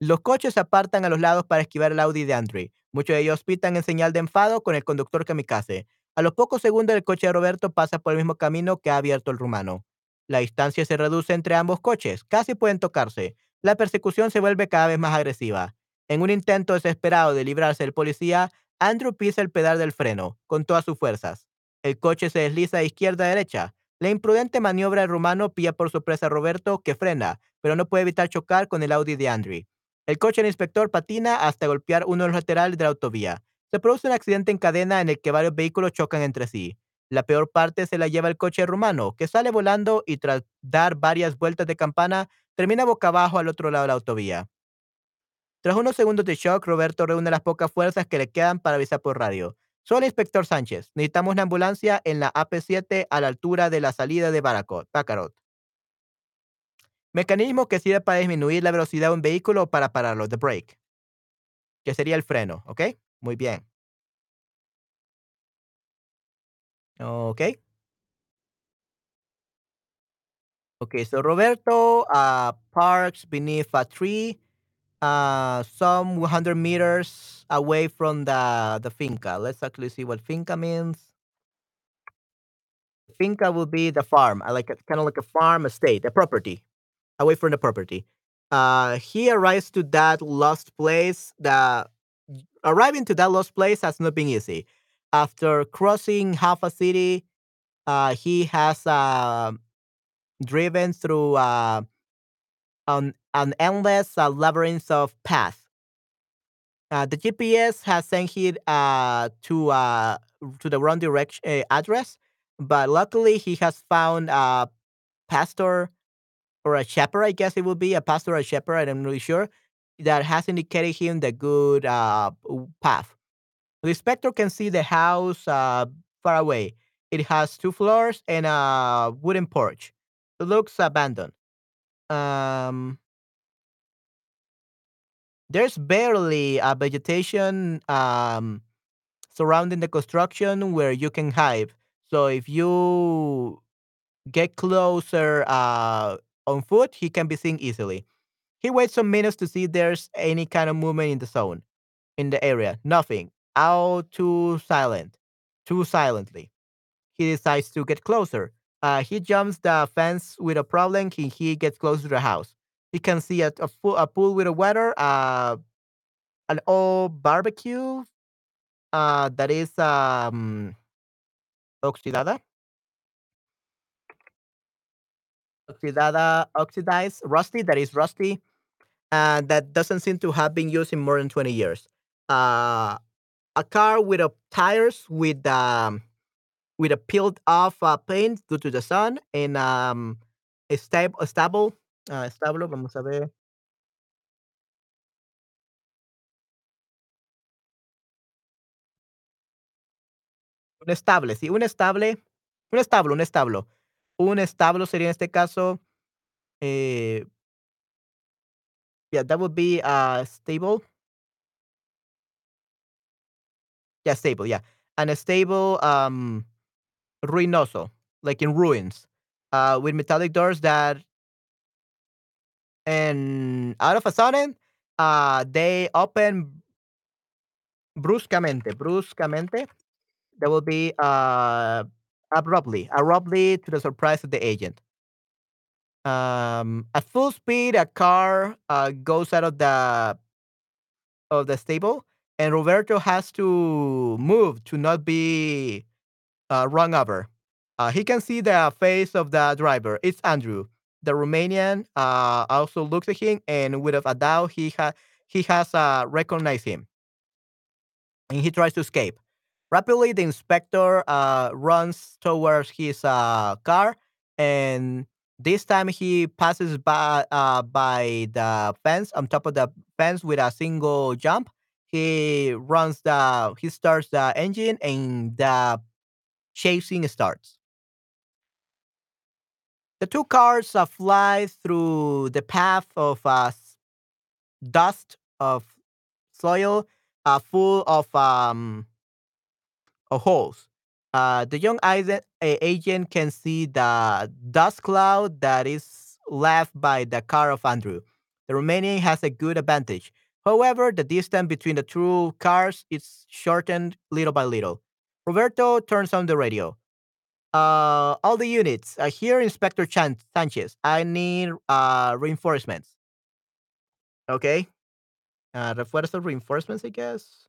Los coches se apartan a los lados para esquivar el Audi de Andre. Muchos de ellos pitan en señal de enfado con el conductor kamikaze. A los pocos segundos, el coche de Roberto pasa por el mismo camino que ha abierto el rumano. La distancia se reduce entre ambos coches, casi pueden tocarse. La persecución se vuelve cada vez más agresiva. En un intento desesperado de librarse del policía, Andrew pisa el pedal del freno con todas sus fuerzas. El coche se desliza de izquierda a derecha. La imprudente maniobra del rumano pilla por sorpresa a Roberto, que frena, pero no puede evitar chocar con el Audi de Andrew. El coche del inspector patina hasta golpear uno de los laterales de la autovía. Se produce un accidente en cadena en el que varios vehículos chocan entre sí. La peor parte se la lleva el coche rumano, que sale volando y tras dar varias vueltas de campana, termina boca abajo al otro lado de la autovía. Tras unos segundos de shock, Roberto reúne las pocas fuerzas que le quedan para avisar por radio. Soy el inspector Sánchez. Necesitamos una ambulancia en la AP7 a la altura de la salida de Bacarot. Mecanismo que sirve para disminuir la velocidad de un vehículo para pararlo, the brake, que sería el freno, ¿ok? Muy bien. Ok. Okay, so Roberto uh, parks beneath a tree, uh, some 100 meters away from the, the finca. Let's actually see what finca means. finca will be the farm, uh, like kind of like a farm estate, a property, away from the property. Uh, he arrives to that lost place. The arriving to that lost place has not been easy. After crossing half a city, uh, he has uh, driven through uh, an, an endless uh, labyrinth of paths. Uh, the GPS has sent him uh, to to the wrong direction address, but luckily he has found a pastor or a shepherd. I guess it would be a pastor or a shepherd. I'm not really sure that has indicated him the good path. The inspector can see the house uh, far away. It has two floors and a wooden porch. It looks abandoned. Um, there's barely a vegetation um, surrounding the construction where you can hide. So if you get closer uh, on foot, he can be seen easily. He waits some minutes to see if there's any kind of movement in the zone, in the area. Nothing. All too silent. Too silently. He decides to get closer. Uh, he jumps the fence with a problem. He, he gets close to the house. He can see a, a, pool, a pool with a water, uh, an old barbecue uh, that is um, oxidada, oxidada, oxidized, rusty, that is rusty, and that doesn't seem to have been used in more than 20 years. Uh, a car with a tires with um, with a peeled off uh, paint due to the sun and um, a, stab- a stable. Uh, establo, vamos a ver. Un estable, sí, un estable, un establo, un establo. Un establo sería en este caso, eh, yeah, that would be a stable. Yeah, stable, yeah. And a stable, um, ruinoso, like in ruins, uh, with metallic doors that, and out of a sudden, uh, they open bruscamente, bruscamente. That will be uh, abruptly, abruptly to the surprise of the agent. Um, at full speed, a car uh, goes out of the of the stable, and Roberto has to move to not be uh, run over. Uh, he can see the face of the driver. It's Andrew. The Romanian uh, also looks at him, and without a doubt, he ha- he has uh, recognized him, and he tries to escape. Rapidly, the inspector uh, runs towards his uh, car, and this time he passes by uh, by the fence on top of the fence with a single jump. He runs the he starts the engine, and the chasing starts. The two cars uh, fly through the path of uh, dust of soil, uh, full of um, holes. Uh, the young agent can see the dust cloud that is left by the car of Andrew. The Romanian has a good advantage. However, the distance between the two cars is shortened little by little. Roberto turns on the radio. Uh, all the units. Uh, here, Inspector Chan- Sanchez. I need uh, reinforcements. Okay. Uh, refuerzos, reinforcements, I guess.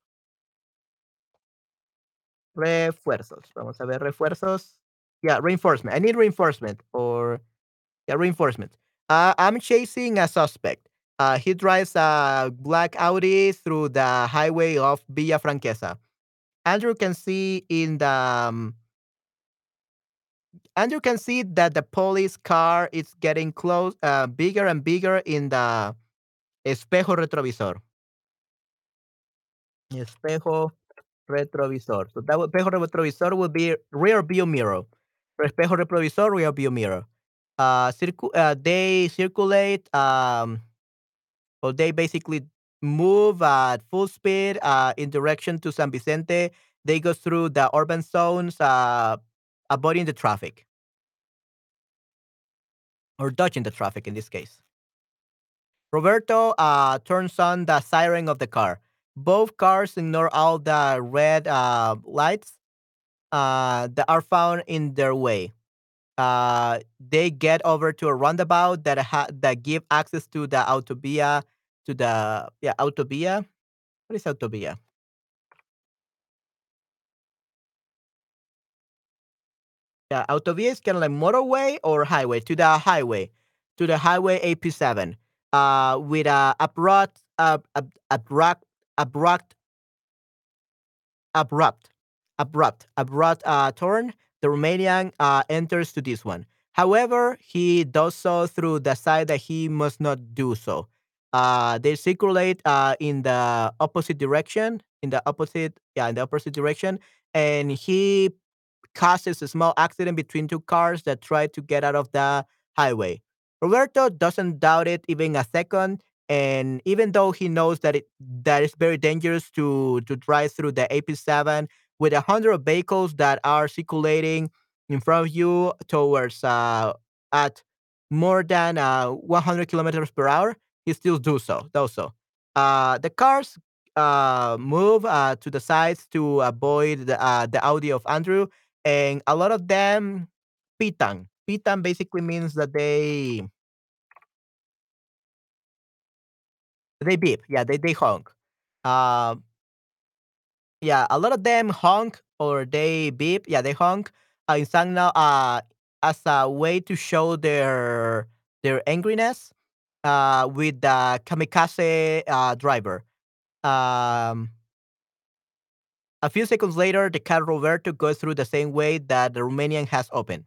Refuerzos. Vamos a ver, refuerzos. Yeah, reinforcement. I need reinforcement or yeah, reinforcement. Uh, I'm chasing a suspect. Uh, he drives a black Audi through the highway of Villafranqueza. Andrew can see in the um, Andrew can see that the police car is getting close, uh, bigger and bigger in the espejo retrovisor. Espejo retrovisor. So that would, espejo retrovisor will be rear view mirror. Espejo retrovisor, rear view mirror. Uh, circu- uh, they circulate, um, they basically move at full speed uh, in direction to San Vicente. They go through the urban zones, uh, avoiding the traffic or dodging the traffic in this case. Roberto uh, turns on the siren of the car. Both cars ignore all the red uh, lights uh, that are found in their way. Uh, they get over to a roundabout that ha- that give access to the autovia to the yeah autovia. What is autovia? Yeah, autovia is kind of like motorway or highway to the highway, to the highway AP7. Uh, with a abrupt, ab- abrupt, abrupt, abrupt, abrupt, abrupt uh, turn. The Romanian uh, enters to this one. However, he does so through the side that he must not do so. Uh, they circulate uh, in the opposite direction, in the opposite, yeah, in the opposite direction, and he causes a small accident between two cars that try to get out of the highway. Roberto doesn't doubt it even a second, and even though he knows that it that it's very dangerous to to drive through the AP7 with a hundred vehicles that are circulating in front of you towards uh at more than uh 100 kilometers per hour, he still do so. Does so. Uh, the cars uh move uh to the sides to avoid the uh, the Audi of Andrew and a lot of them pitan. Pitan basically means that they they beep. Yeah, they they honk. Uh, yeah, a lot of them honk or they beep. Yeah, they honk uh, in Sangna uh, as a way to show their their angriness uh, with the kamikaze uh, driver. Um, a few seconds later, the car Roberto goes through the same way that the Romanian has opened.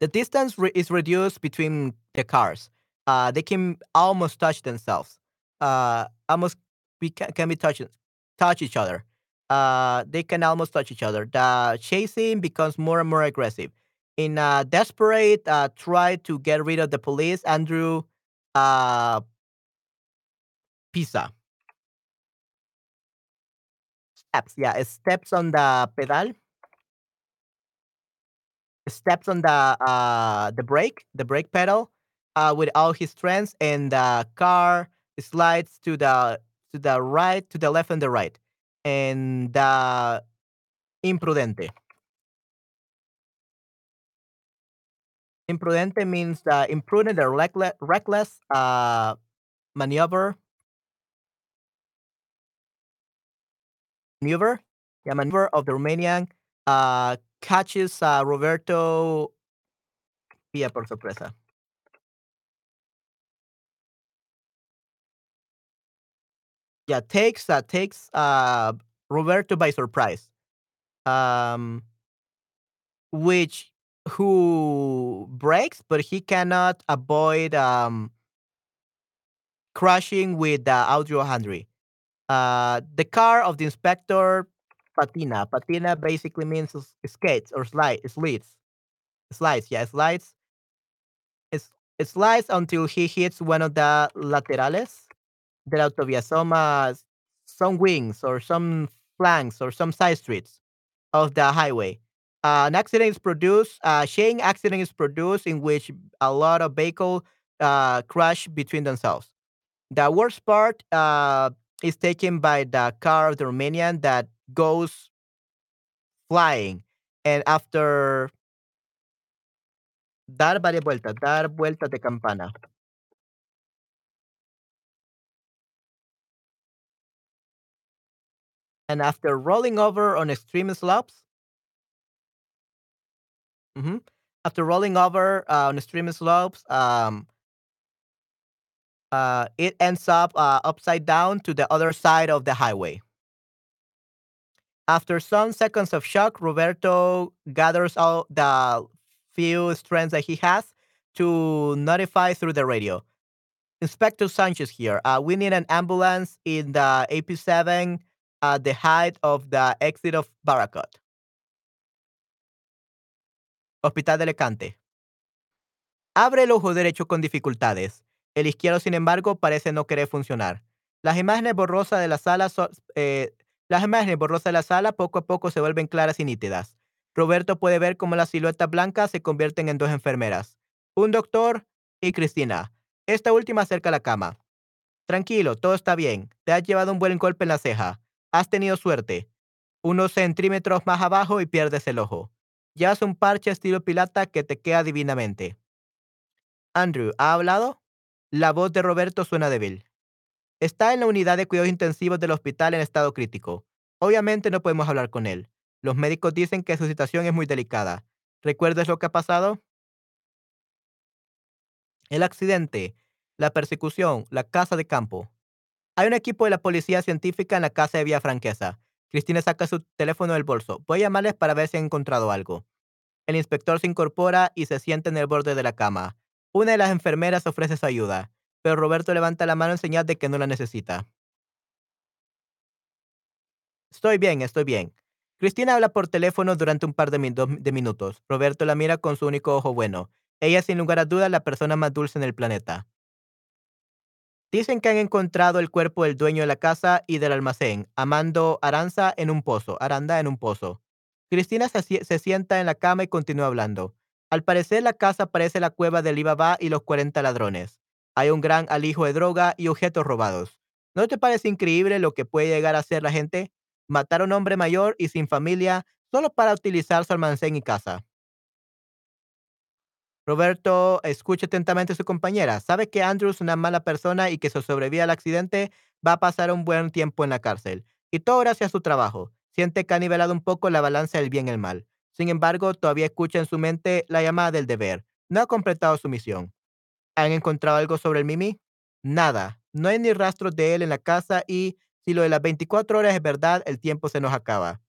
The distance re- is reduced between the cars. Uh, they can almost touch themselves. Uh, almost be, ca- can be touch touch each other. Uh, they can almost touch each other. The chasing becomes more and more aggressive. In a desperate uh, try to get rid of the police, Andrew uh, Pisa steps. Yeah, steps on the pedal steps on the uh the brake, the brake pedal, uh, with all his strength, and the car slides to the to the right, to the left, and the right, and the imprudente. Imprudente means uh, imprudent or reckless, uh, maneuver, maneuver, yeah, maneuver of the Romanian uh, catches uh, Roberto Villa por sorpresa. Yeah, takes uh, takes uh, Roberto by surprise. Um, which who breaks, but he cannot avoid um, crashing with the Audio Henry. Uh, the car of the inspector patina. Patina basically means skates or slide slides. Slides, yeah, slides. It slides until he hits one of the laterales de la autovía, some uh, some wings or some flanks or some side streets of the highway. Uh, an accident is produced. A chain accident is produced in which a lot of vehicles uh, crash between themselves. The worst part uh, is taken by the car of the Romanian that goes flying, and after dar varias vueltas, dar vueltas de campana, and after rolling over on extreme slopes, mhm, after rolling over uh, on extreme slopes, um, uh, it ends up uh, upside down to the other side of the highway. After some seconds of shock, Roberto gathers all the few strength that he has to notify through the radio. Inspector Sanchez here. Uh, we need an ambulance in the AP7 at the height of the exit of Bacarot. Hospital de Alicante. Abre el ojo derecho con dificultades. El izquierdo, sin embargo, parece no querer funcionar. Las imágenes borrosas de la sala eh, las imágenes borrosas de la sala poco a poco se vuelven claras y nítidas. Roberto puede ver cómo las siluetas blancas se convierten en dos enfermeras, un doctor y Cristina. Esta última acerca la cama. Tranquilo, todo está bien. Te has llevado un buen golpe en la ceja. Has tenido suerte. unos centímetros más abajo y pierdes el ojo. Llevas un parche estilo pilata que te queda divinamente. Andrew, ¿ha hablado? La voz de Roberto suena débil. Está en la unidad de cuidados intensivos del hospital en estado crítico. Obviamente no podemos hablar con él. Los médicos dicen que su situación es muy delicada. ¿Recuerdas lo que ha pasado? El accidente, la persecución, la casa de campo. Hay un equipo de la policía científica en la casa de Vía Franquesa. Cristina saca su teléfono del bolso. Voy a llamarles para ver si han encontrado algo. El inspector se incorpora y se sienta en el borde de la cama. Una de las enfermeras ofrece su ayuda, pero Roberto levanta la mano en señal de que no la necesita. Estoy bien, estoy bien. Cristina habla por teléfono durante un par de, de, minutos. Roberto la mira con su único ojo bueno. Ella es sin lugar a dudas la persona más dulce en el planeta. Dicen que han encontrado el cuerpo del dueño de la casa y del almacén, Amando Aranza, en un pozo. Aranda en un pozo. Cristina se, se sienta en la cama y continúa hablando. Al parecer la casa parece la cueva del Alibaba y los 40 ladrones. Hay un gran alijo de droga y objetos robados. ¿No te parece increíble lo que puede llegar a ser la gente? Matar a un hombre mayor y sin familia solo para utilizar su almacén y casa. Roberto escucha atentamente a su compañera. Sabe que Andrew es una mala persona y que si sobrevive al accidente va a pasar un buen tiempo en la cárcel. Y todo gracias a su trabajo. Siente que ha nivelado un poco la balanza del bien y el mal. Sin embargo, todavía escucha en su mente la llamada del deber. No ha completado su misión. ¿Han encontrado algo sobre el Mimi? Nada. No hay ni rastros de él en la casa y si lo de las 24 horas es verdad, el tiempo se nos acaba.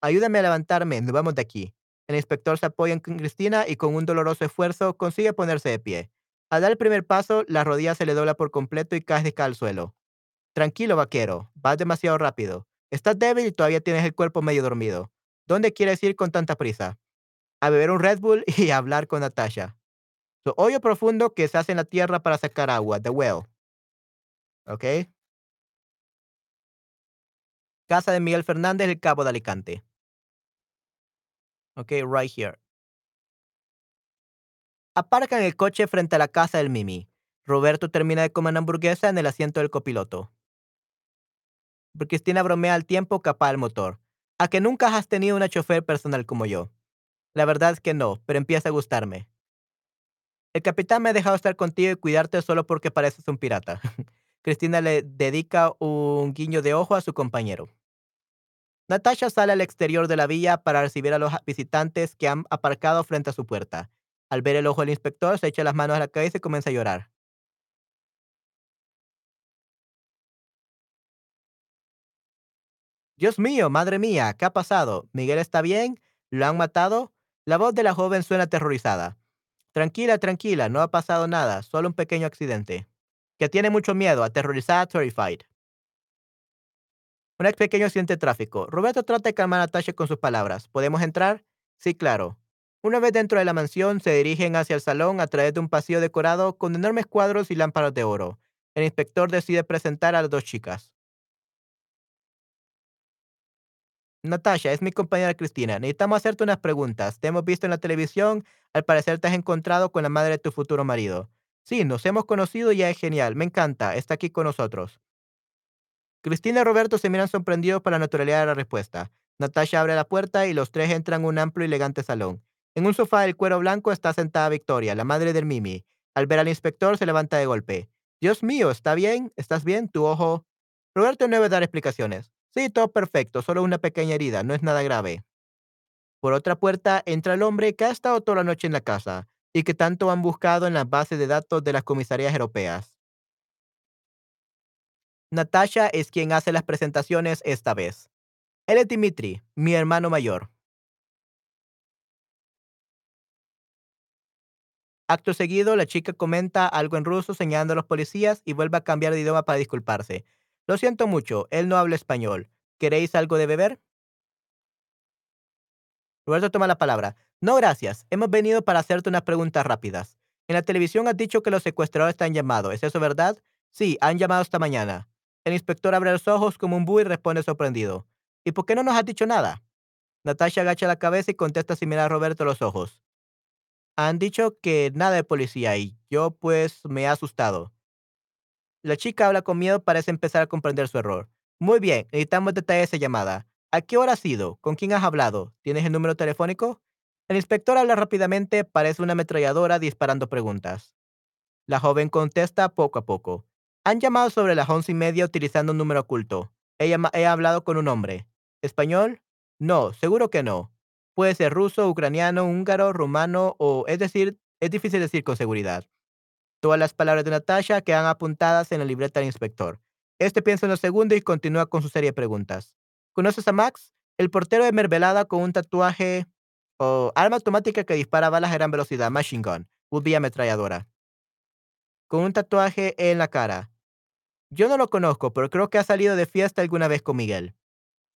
Ayúdame a levantarme, nos vamos de aquí. El inspector se apoya en Cristina y con un doloroso esfuerzo consigue ponerse de pie. Al dar el primer paso, la rodilla se le dobla por completo y cae de al suelo. Tranquilo, vaquero, vas demasiado rápido. Estás débil y todavía tienes el cuerpo medio dormido. ¿Dónde quieres ir con tanta prisa? A beber un Red Bull y a hablar con Natasha. Su hoyo profundo que se hace en la tierra para sacar agua, the well. ¿Ok? Casa de Miguel Fernández, el Cabo de Alicante. Ok, right here. Aparcan el coche frente a la casa del Mimi. Roberto termina de comer una hamburguesa en el asiento del copiloto. Cristina bromea al tiempo apaga el motor. ¿A que nunca has tenido una chofer personal como yo? La verdad es que no, pero empieza a gustarme. El capitán me ha dejado estar contigo y cuidarte solo porque pareces un pirata. Cristina le dedica un guiño de ojo a su compañero. Natasha sale al exterior de la villa para recibir a los visitantes que han aparcado frente a su puerta. Al ver el ojo del inspector, se echa las manos a la cabeza y comienza a llorar. Dios mío, madre mía, ¿qué ha pasado? ¿Miguel está bien? ¿Lo han matado? La voz de la joven suena aterrorizada. Tranquila, tranquila, no ha pasado nada, solo un pequeño accidente. Que tiene mucho miedo, aterrorizada, terrified. Un pequeño accidente de tráfico. Roberto trata de calmar a Natasha con sus palabras. ¿Podemos entrar? Sí, claro. Una vez dentro de la mansión, se dirigen hacia el salón a través de un pasillo decorado con enormes cuadros y lámparas de oro. El inspector decide presentar a las dos chicas. Natasha, es mi compañera Cristina. Necesitamos hacerte unas preguntas. Te hemos visto en la televisión. Al parecer te has encontrado con la madre de tu futuro marido. Sí, nos hemos conocido y ya es genial. Me encanta. Está aquí con nosotros. Cristina y Roberto se miran sorprendidos por la naturalidad de la respuesta. Natasha abre la puerta y los tres entran en un amplio y elegante salón. En un sofá de cuero blanco está sentada Victoria, la madre del Mimi. Al ver al inspector se levanta de golpe. Dios mío, ¿está bien? ¿Estás bien? Tu ojo. Roberto no debe dar explicaciones. Sí, todo perfecto, solo una pequeña herida, no es nada grave. Por otra puerta entra el hombre que ha estado toda la noche en la casa y que tanto han buscado en las bases de datos de las comisarías europeas. Natasha es quien hace las presentaciones esta vez. Él es Dimitri, mi hermano mayor. Acto seguido, la chica comenta algo en ruso señalando a los policías y vuelve a cambiar de idioma para disculparse. Lo siento mucho, él no habla español. ¿Queréis algo de beber? Roberto toma la palabra. No, gracias. Hemos venido para hacerte unas preguntas rápidas. En la televisión has dicho que los secuestradores están llamados. ¿Es eso verdad? Sí, han llamado esta mañana. El inspector abre los ojos como un búho y responde sorprendido. ¿Y por qué no nos has dicho nada? Natasha agacha la cabeza y contesta sin mirar a Roberto los ojos. Han dicho que nada de policía y yo pues me he asustado. La chica habla con miedo, parece empezar a comprender su error. Muy bien, necesitamos detalles de llamada. ¿A qué hora has ido? ¿Con quién has hablado? ¿Tienes el número telefónico? El inspector habla rápidamente, parece una ametralladora disparando preguntas. La joven contesta poco a poco. Han llamado sobre las once y media utilizando un número oculto. He, he hablado con un hombre. ¿Español? No, seguro que no. Puede ser ruso, ucraniano, húngaro, rumano o, es decir, es difícil decir con seguridad. Todas las palabras de Natasha quedan apuntadas en la libreta del inspector. Este piensa en un segundo y continúa con su serie de preguntas. ¿Conoces a Max? El portero de mermelada con un tatuaje o arma automática que dispara balas a gran velocidad, machine gun, would be ametralladora. Con un tatuaje en la cara. Yo no lo conozco, pero creo que ha salido de fiesta alguna vez con Miguel.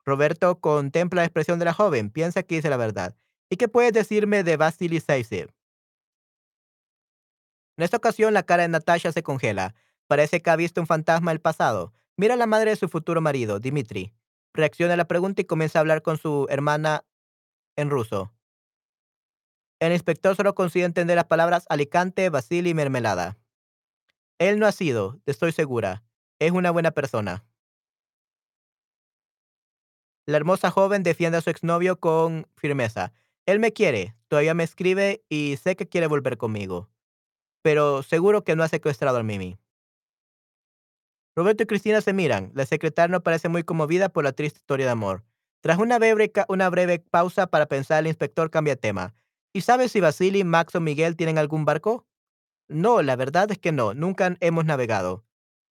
Roberto contempla la expresión de la joven, piensa que dice la verdad. ¿Y qué puedes decirme de Vasily Zaitsev? En esta ocasión, la cara de Natasha se congela. Parece que ha visto un fantasma del pasado. Mira a la madre de su futuro marido, Dimitri. Reacciona a la pregunta y comienza a hablar con su hermana en ruso. El inspector solo consigue entender las palabras Alicante, Vasily y mermelada. Él no ha sido, estoy segura. Es una buena persona. La hermosa joven defiende a su exnovio con firmeza. Él me quiere, todavía me escribe y sé que quiere volver conmigo pero seguro que no ha secuestrado a Mimi. Roberto y Cristina se miran. La secretaria no parece muy conmovida por la triste historia de amor. Tras una breve, una breve pausa para pensar, el inspector cambia tema. ¿Y sabes si Vasily, Max o Miguel tienen algún barco? No, la verdad es que no. Nunca hemos navegado.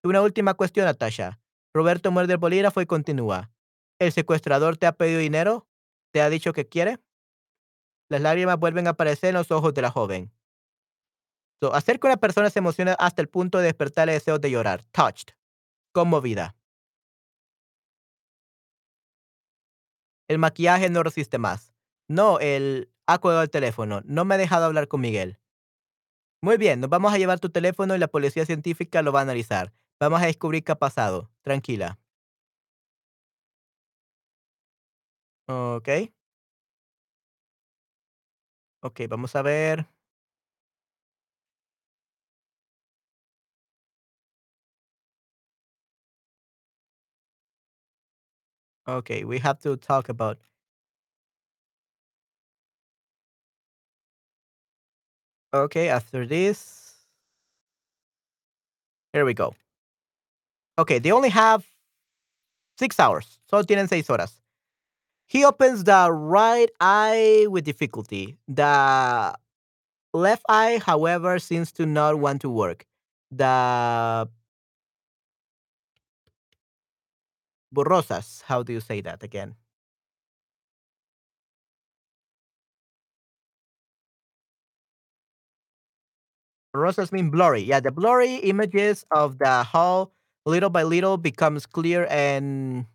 Una última cuestión, Natasha. Roberto muerde el bolígrafo y continúa. ¿El secuestrador te ha pedido dinero? ¿Te ha dicho que quiere? Las lágrimas vuelven a aparecer en los ojos de la joven. hacer que una persona se emocione hasta el punto de despertar el deseo de llorar. Touched. Conmovida. El maquillaje no resiste más. No, el ha colgado el teléfono. No me ha dejado hablar con Miguel. Muy bien, nos vamos a llevar tu teléfono y la policía científica lo va a analizar. Vamos a descubrir qué ha pasado. Tranquila. Ok. Ok, vamos a ver. Okay, we have to talk about Okay, after this Here we go. Okay, they only have 6 hours. Solo tienen 6 horas. He opens the right eye with difficulty. The left eye, however, seems to not want to work. The borrosas, how do you say that again? Rosas mean blurry. Yeah, the blurry images of the hull little by little becomes clear and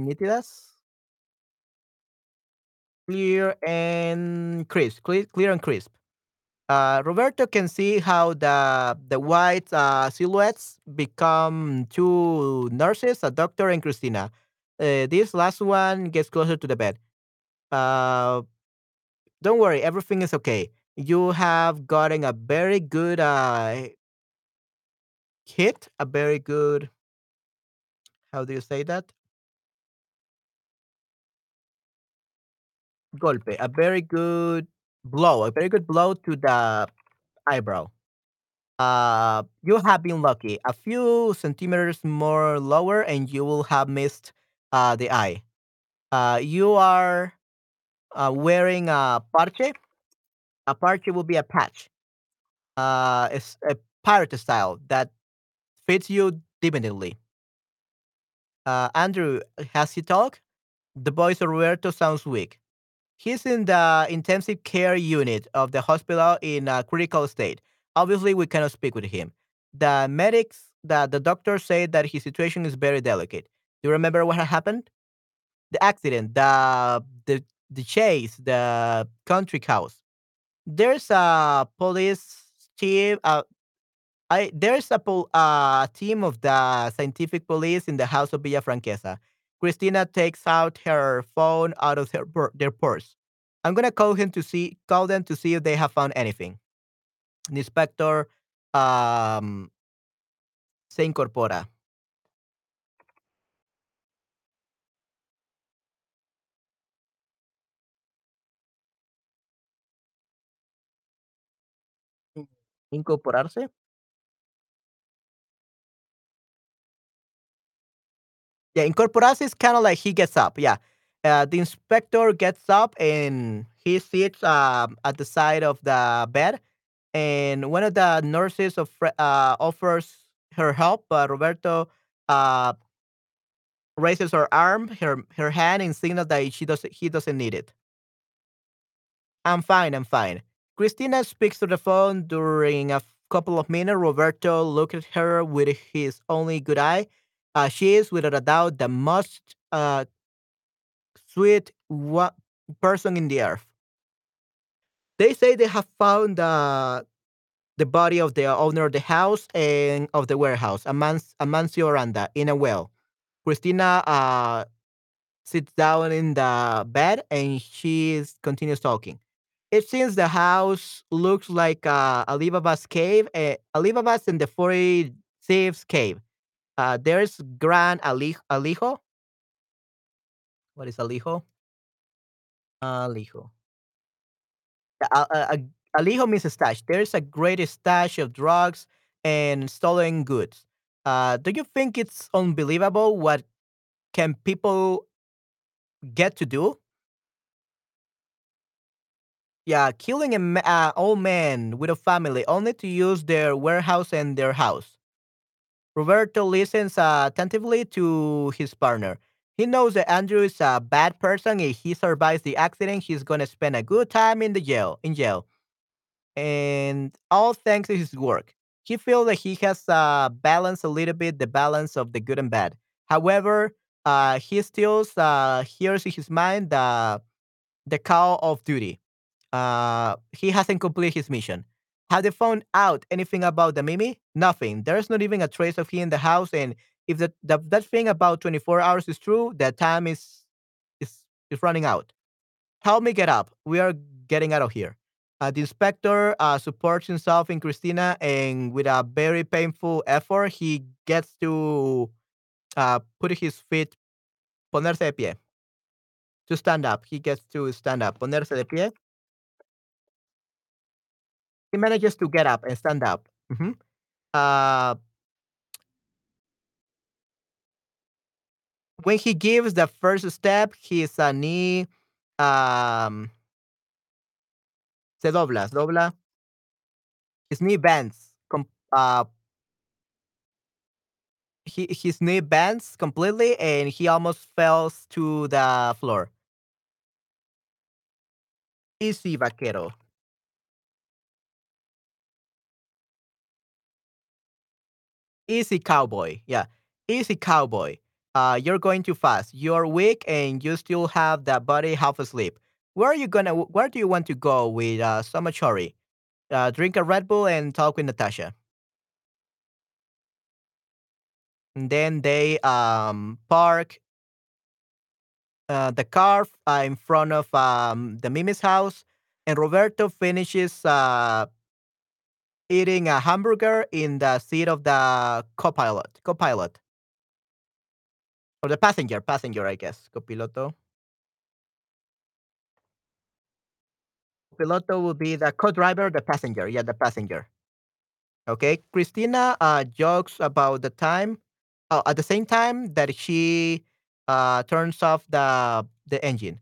nítidas. Clear and crisp. Clear, clear and crisp. Uh, Roberto can see how the the white uh, silhouettes become two nurses, a doctor and Christina. Uh, this last one gets closer to the bed. Uh, don't worry, everything is okay you have gotten a very good uh, hit, a very good, how do you say that? Golpe, a very good blow, a very good blow to the eyebrow. Uh, you have been lucky. A few centimeters more lower, and you will have missed uh, the eye. Uh, you are uh, wearing a parche. A parche will be a patch. Uh, it's a pirate style that fits you divinely. Uh, Andrew, has he talked? The voice of Roberto sounds weak. He's in the intensive care unit of the hospital in a critical state. Obviously, we cannot speak with him. The medics, the, the doctors said that his situation is very delicate. Do you remember what happened? The accident, the the the chase, the country house. There's a police chief, uh, I there's a pol- uh, team of the scientific police in the house of Villafranqueza. Cristina takes out her phone out of her their purse. I'm gonna call him to see call them to see if they have found anything. The inspector um, se incorpora. Incorporarse. Yeah, incorporarse is kinda like he gets up, yeah. Uh, the inspector gets up and he sits, um, at the side of the bed, and one of the nurses of uh, offers her help, but Roberto, uh, raises her arm, her her hand and signals that she doesn't he doesn't need it. I'm fine, I'm fine. Christina speaks to the phone during a couple of minutes. Roberto looks at her with his only good eye. Uh, she is, without a doubt, the most uh, sweet wa- person in the earth. They say they have found uh, the body of the owner of the house and of the warehouse, Amancio Aranda, in a well. Christina uh, sits down in the bed and she is- continues talking. It seems the house looks like uh, Alibaba's cave, uh, Alibaba's and the 40 Thieves cave. Uh, there's Grand Ali- Alijo. What is Alijo? Alijo. Uh, uh, Alijo means a stash. There's a great stash of drugs and stolen goods. Uh, do you think it's unbelievable what can people get to do? Yeah, killing an uh, old man with a family only to use their warehouse and their house. Roberto listens uh, attentively to his partner. He knows that Andrew is a bad person. If he survives the accident, he's gonna spend a good time in the jail. In jail, and all thanks to his work. He feels that he has uh, balanced a little bit the balance of the good and bad. However, uh, he still uh, hears in his mind the the call of duty. Uh, he hasn't completed his mission. Have they found out anything about the Mimi? Nothing. There's not even a trace of him in the house. And if that that, that thing about 24 hours is true, that time is is is running out. Help me get up. We are getting out of here. Uh, the inspector uh, supports himself in Christina, and with a very painful effort, he gets to uh, put his feet, ponerse de pie, to stand up. He gets to stand up, ponerse de pie. He manages to get up and stand up. Mhm. Uh, when he gives the first step, his uh, knee um, se dobla, se dobla. His knee bends. Com- uh, he, his knee bends completely, and he almost falls to the floor. Easy, vaquero. Easy, cowboy. Yeah, easy, cowboy. Uh, you're going too fast. You're weak, and you still have that body half asleep. Where are you gonna? Where do you want to go with uh, so much hurry? Uh, drink a Red Bull and talk with Natasha. And then they um park uh, the car uh, in front of um, the Mimi's house, and Roberto finishes uh, eating a hamburger in the seat of the co-pilot, co-pilot, or the passenger, passenger, I guess, copiloto. Piloto will be the co-driver, the passenger, yeah, the passenger. Okay, Christina uh, jokes about the time, uh, at the same time that she uh, turns off the the engine.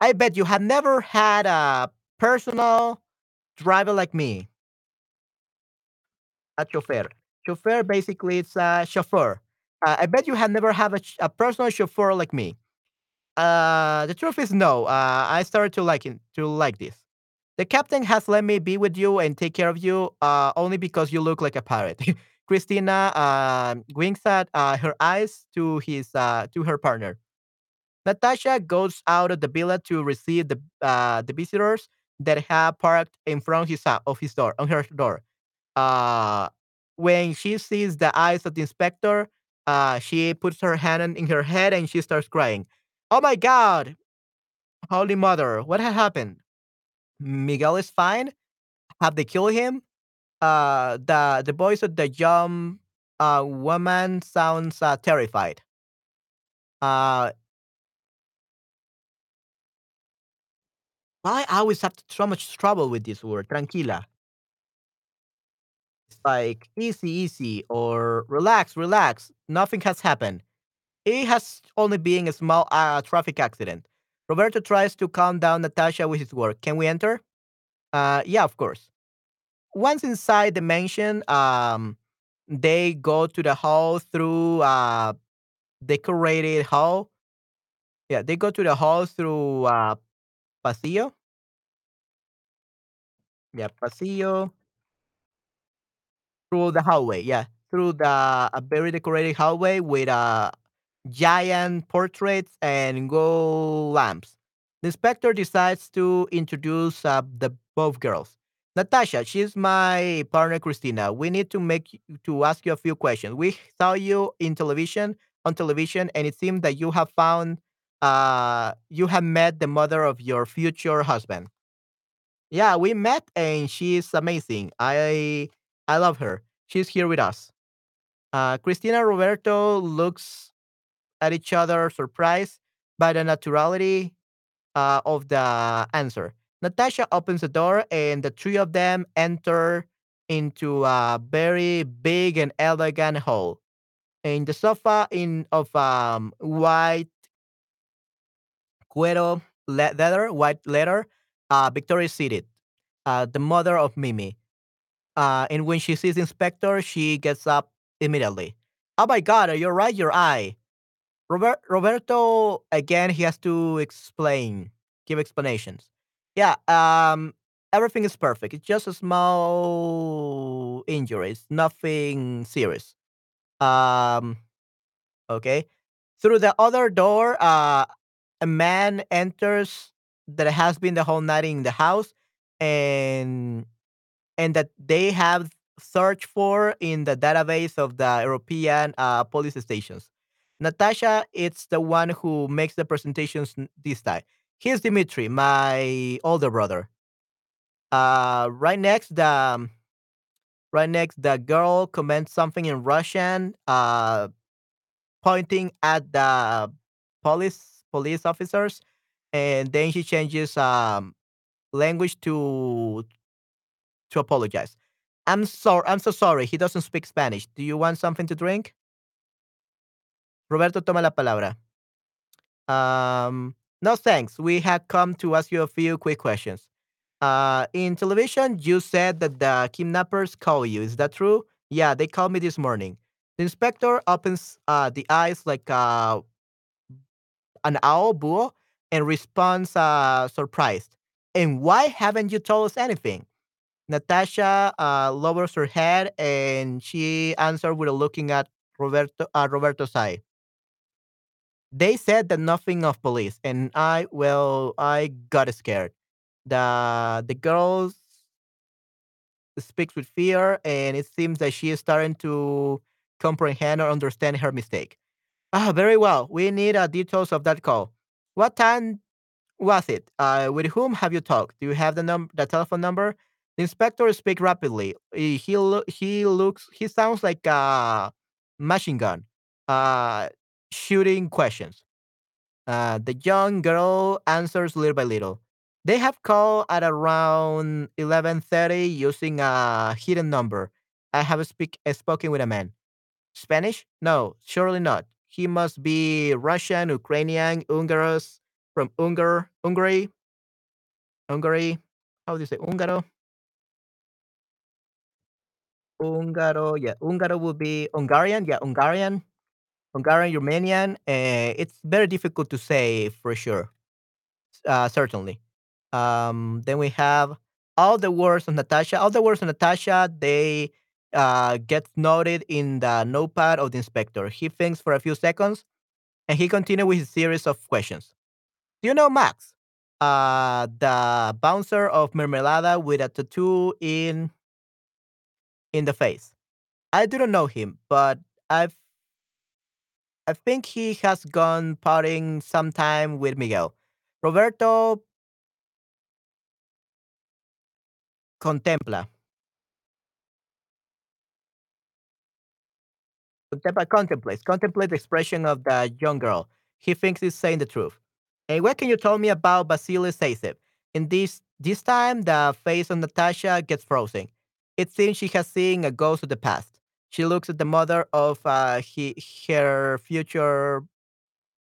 I bet you have never had a personal driver like me, a chauffeur. Chauffeur basically it's a chauffeur. Uh, I bet you have never had a, a personal chauffeur like me. Uh, the truth is no. Uh, I started to like it, to like this. The captain has let me be with you and take care of you uh, only because you look like a pirate. Christina uh, winks at uh, her eyes to his uh, to her partner. Natasha goes out of the villa to receive the uh, the visitors that have parked in front of his, hou- of his door on her door. Uh, when she sees the eyes of the inspector, uh, she puts her hand in her head and she starts crying. Oh my God! Holy Mother! What had happened? Miguel is fine. Have they killed him? Uh, the the voice of the young uh, woman sounds uh, terrified. Why I always have so much trouble with this word, tranquila. It's like easy, easy, or relax, relax. Nothing has happened. It has only been a small uh, traffic accident. Roberto tries to calm down Natasha with his work. Can we enter? Uh, yeah, of course. Once inside the mansion, um, they go to the hall through a decorated hall. Yeah, they go to the hall through uh, pasillo. Yeah, pasillo through the hallway. Yeah, through the a very decorated hallway with a giant portraits and gold lamps. The inspector decides to introduce uh, the both girls. Natasha, she's my partner Christina. We need to make to ask you a few questions. We saw you in television on television, and it seems that you have found uh you have met the mother of your future husband. Yeah, we met, and she's amazing. I I love her. She's here with us. Uh, Christina Roberto looks at each other, surprised by the naturality uh, of the answer. Natasha opens the door, and the three of them enter into a very big and elegant hall. In the sofa in of um, white cuero le- leather, white leather, uh, Victoria is seated, uh, the mother of Mimi. Uh, and when she sees Inspector, she gets up immediately. Oh my God, you're right, your eye. Robert Roberto again he has to explain, give explanations. Yeah, um everything is perfect. It's just a small injury. It's nothing serious. Um okay. Through the other door, uh a man enters that has been the whole night in the house and and that they have searched for in the database of the European uh, police stations. Natasha it's the one who makes the presentations this time. Here's Dimitri, my older brother. Uh, right next, the um, right next, the girl comments something in Russian, uh, pointing at the police police officers, and then she changes um language to to apologize. I'm sorry. I'm so sorry. He doesn't speak Spanish. Do you want something to drink? Roberto toma la palabra. Um, no thanks. We had come to ask you a few quick questions. Uh, in television, you said that the kidnappers call you. Is that true? Yeah, they called me this morning. The inspector opens uh, the eyes like uh, an owl bull and responds uh, surprised. And why haven't you told us anything? Natasha uh, lowers her head and she answered with looking at Roberto uh, Roberto's eye. They said that nothing of police, and I well, I got scared. The the girl speaks with fear, and it seems that she is starting to comprehend or understand her mistake. Ah, very well. We need uh, details of that call. What time was it? Uh, with whom have you talked? Do you have the num the telephone number? The inspector speaks rapidly. He he, loo- he looks he sounds like a machine gun, uh, shooting questions. Uh, the young girl answers little by little. They have called at around 11:30 using a hidden number. I have speak, spoken with a man. Spanish? No, surely not. He must be Russian, Ukrainian, Ungarus from Ungar, Hungary, Hungary. How do you say Ungaro? Ungaro, yeah, Ungaro would be Hungarian, yeah, Hungarian, Hungarian, Romanian. Uh, it's very difficult to say for sure. Uh, certainly. Um, then we have all the words of Natasha. All the words of Natasha, they uh, get noted in the notepad of the inspector. He thinks for a few seconds and he continues with his series of questions. Do you know Max? Uh, the bouncer of Mermelada with a tattoo in in the face. I do not know him, but I've I think he has gone partying sometime with Miguel. Roberto contempla. Contemplates. Contemplate the expression of the young girl. He thinks he's saying the truth. And what can you tell me about Vasily Zaitsev? In this this time, the face of Natasha gets frozen. It seems she has seen a ghost of the past. She looks at the mother of uh, he, her future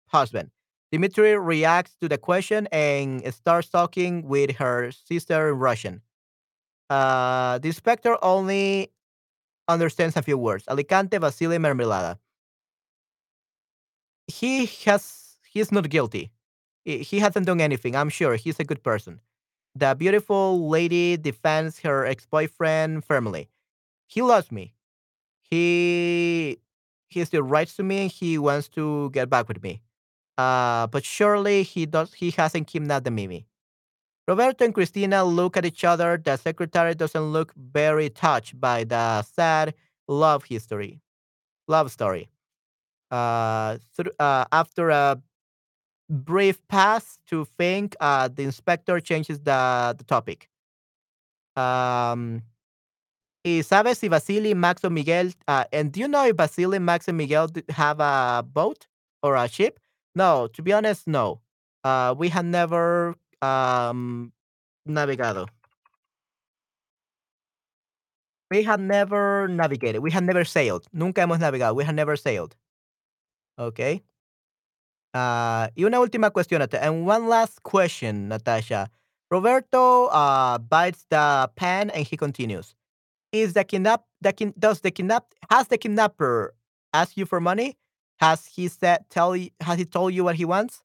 husband. Dimitri reacts to the question and starts talking with her sister in Russian. Uh, the inspector only understands a few words. Alicante, Vasily, Mermelada. He has, he's not guilty. He he hasn't done anything. I'm sure he's a good person. The beautiful lady defends her ex-boyfriend firmly. He loves me. He he still writes to me. He wants to get back with me. Uh, but surely he does. He hasn't kidnapped the Mimi. Roberto and Cristina look at each other. The secretary doesn't look very touched by the sad love history, love story. Uh, thr- uh, after a brief pass to think, uh, the inspector changes the, the topic. Um, y sabes si Vasily, Max, or Miguel, uh, and do you know if Vasily, Max, and Miguel have a boat or a ship? No, to be honest, no. Uh, we have never um, navegado. We have never navigated. We have never sailed. Nunca hemos navegado. We have never sailed. Okay. Uh, y una última cuestión, and one last question, Natasha. Roberto uh, bites the pen and he continues. Is the kidnap the kin, does the kidnap has the kidnapper asked you for money? Has he said tell has he told you what he wants?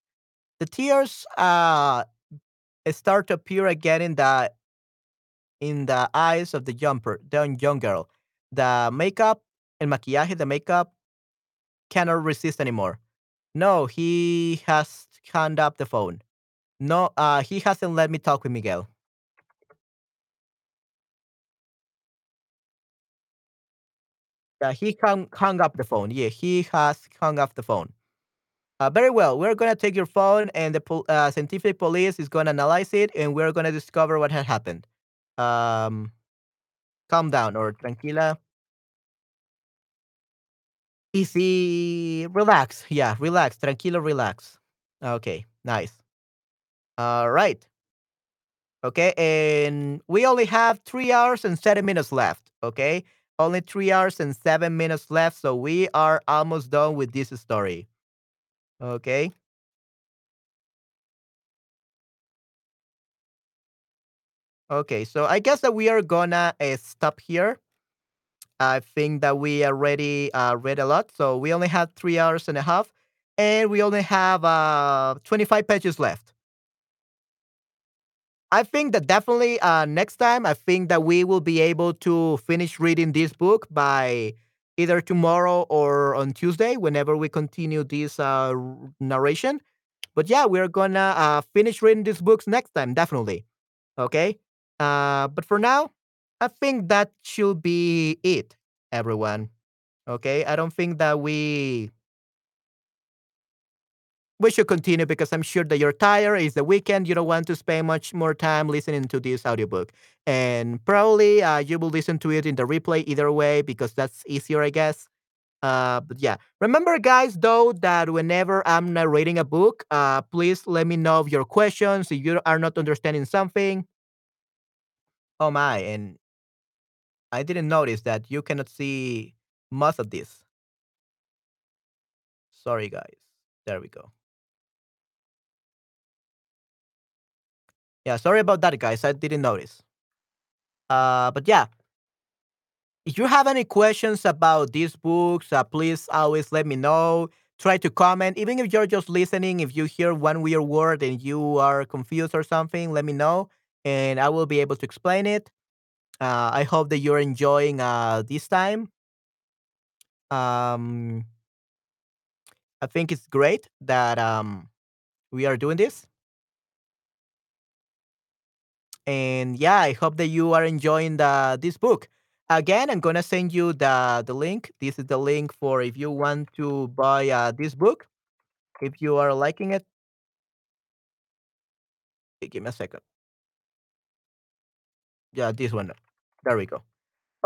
The tears uh start to appear again in the in the eyes of the jumper the young girl. The makeup el maquillaje, the makeup cannot resist anymore. No, he has hung up the phone. No, uh, he hasn't let me talk with Miguel. Yeah, he hung, hung up the phone. Yeah, he has hung up the phone. Uh, very well. We're gonna take your phone, and the uh, scientific police is gonna analyze it, and we're gonna discover what had happened. Um, calm down, or tranquila, easy, relax. Yeah, relax, tranquilo, relax. Okay, nice. All right. Okay, and we only have three hours and seven minutes left. Okay, only three hours and seven minutes left, so we are almost done with this story. Okay, okay, so I guess that we are gonna uh, stop here. I think that we already uh, read a lot, so we only have three hours and a half, and we only have uh, 25 pages left. I think that definitely uh, next time, I think that we will be able to finish reading this book by either tomorrow or on Tuesday, whenever we continue this uh, narration. But yeah, we're gonna uh, finish reading these books next time, definitely. Okay. Uh, but for now, I think that should be it, everyone. Okay. I don't think that we we should continue because I'm sure that you're tired. It's the weekend. You don't want to spend much more time listening to this audiobook. And probably uh, you will listen to it in the replay either way because that's easier, I guess. Uh, but yeah, remember, guys, though, that whenever I'm narrating a book, uh, please let me know of your questions. If you are not understanding something, oh my, and I didn't notice that you cannot see most of this. Sorry, guys. There we go. Yeah, sorry about that, guys. I didn't notice. Uh, but yeah, if you have any questions about these books, uh, please always let me know. Try to comment, even if you're just listening. If you hear one weird word and you are confused or something, let me know, and I will be able to explain it. Uh, I hope that you're enjoying uh, this time. Um, I think it's great that um, we are doing this, and yeah, I hope that you are enjoying the this book. Again, I'm gonna send you the the link. This is the link for if you want to buy uh, this book. If you are liking it, give me a second. Yeah, this one. There we go.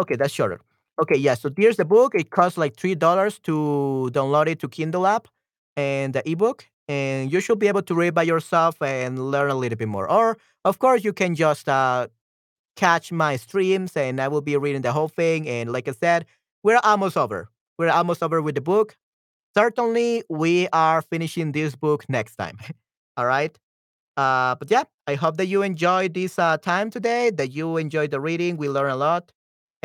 Okay, that's shorter. Okay, yeah. So here's the book. It costs like three dollars to download it to Kindle app and the ebook, and you should be able to read by yourself and learn a little bit more. Or, of course, you can just uh, catch my streams and I will be reading the whole thing. And like I said, we're almost over. We're almost over with the book. Certainly, we are finishing this book next time. All right. Uh, but yeah, I hope that you enjoyed this uh, time today, that you enjoyed the reading. We learned a lot.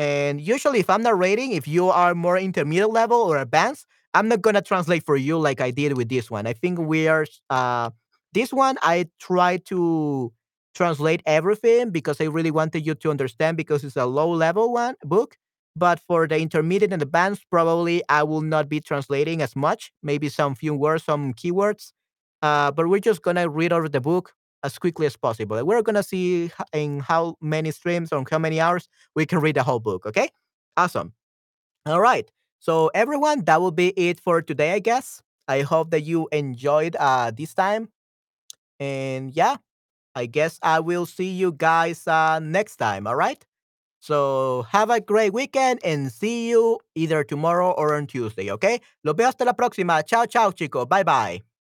And usually, if I'm not reading, if you are more intermediate level or advanced, I'm not gonna translate for you like I did with this one. I think we are uh this one I try to translate everything because I really wanted you to understand because it's a low level one book. But for the intermediate and advanced, probably I will not be translating as much. Maybe some few words, some keywords. Uh, but we're just gonna read over the book as quickly as possible. We're gonna see in how many streams or how many hours we can read the whole book. Okay, awesome. All right. So everyone, that will be it for today, I guess. I hope that you enjoyed uh this time. And yeah, I guess I will see you guys uh next time, all right? So have a great weekend and see you either tomorrow or on Tuesday, okay? Los veo hasta la próxima. Chao, chao, chicos. Bye bye.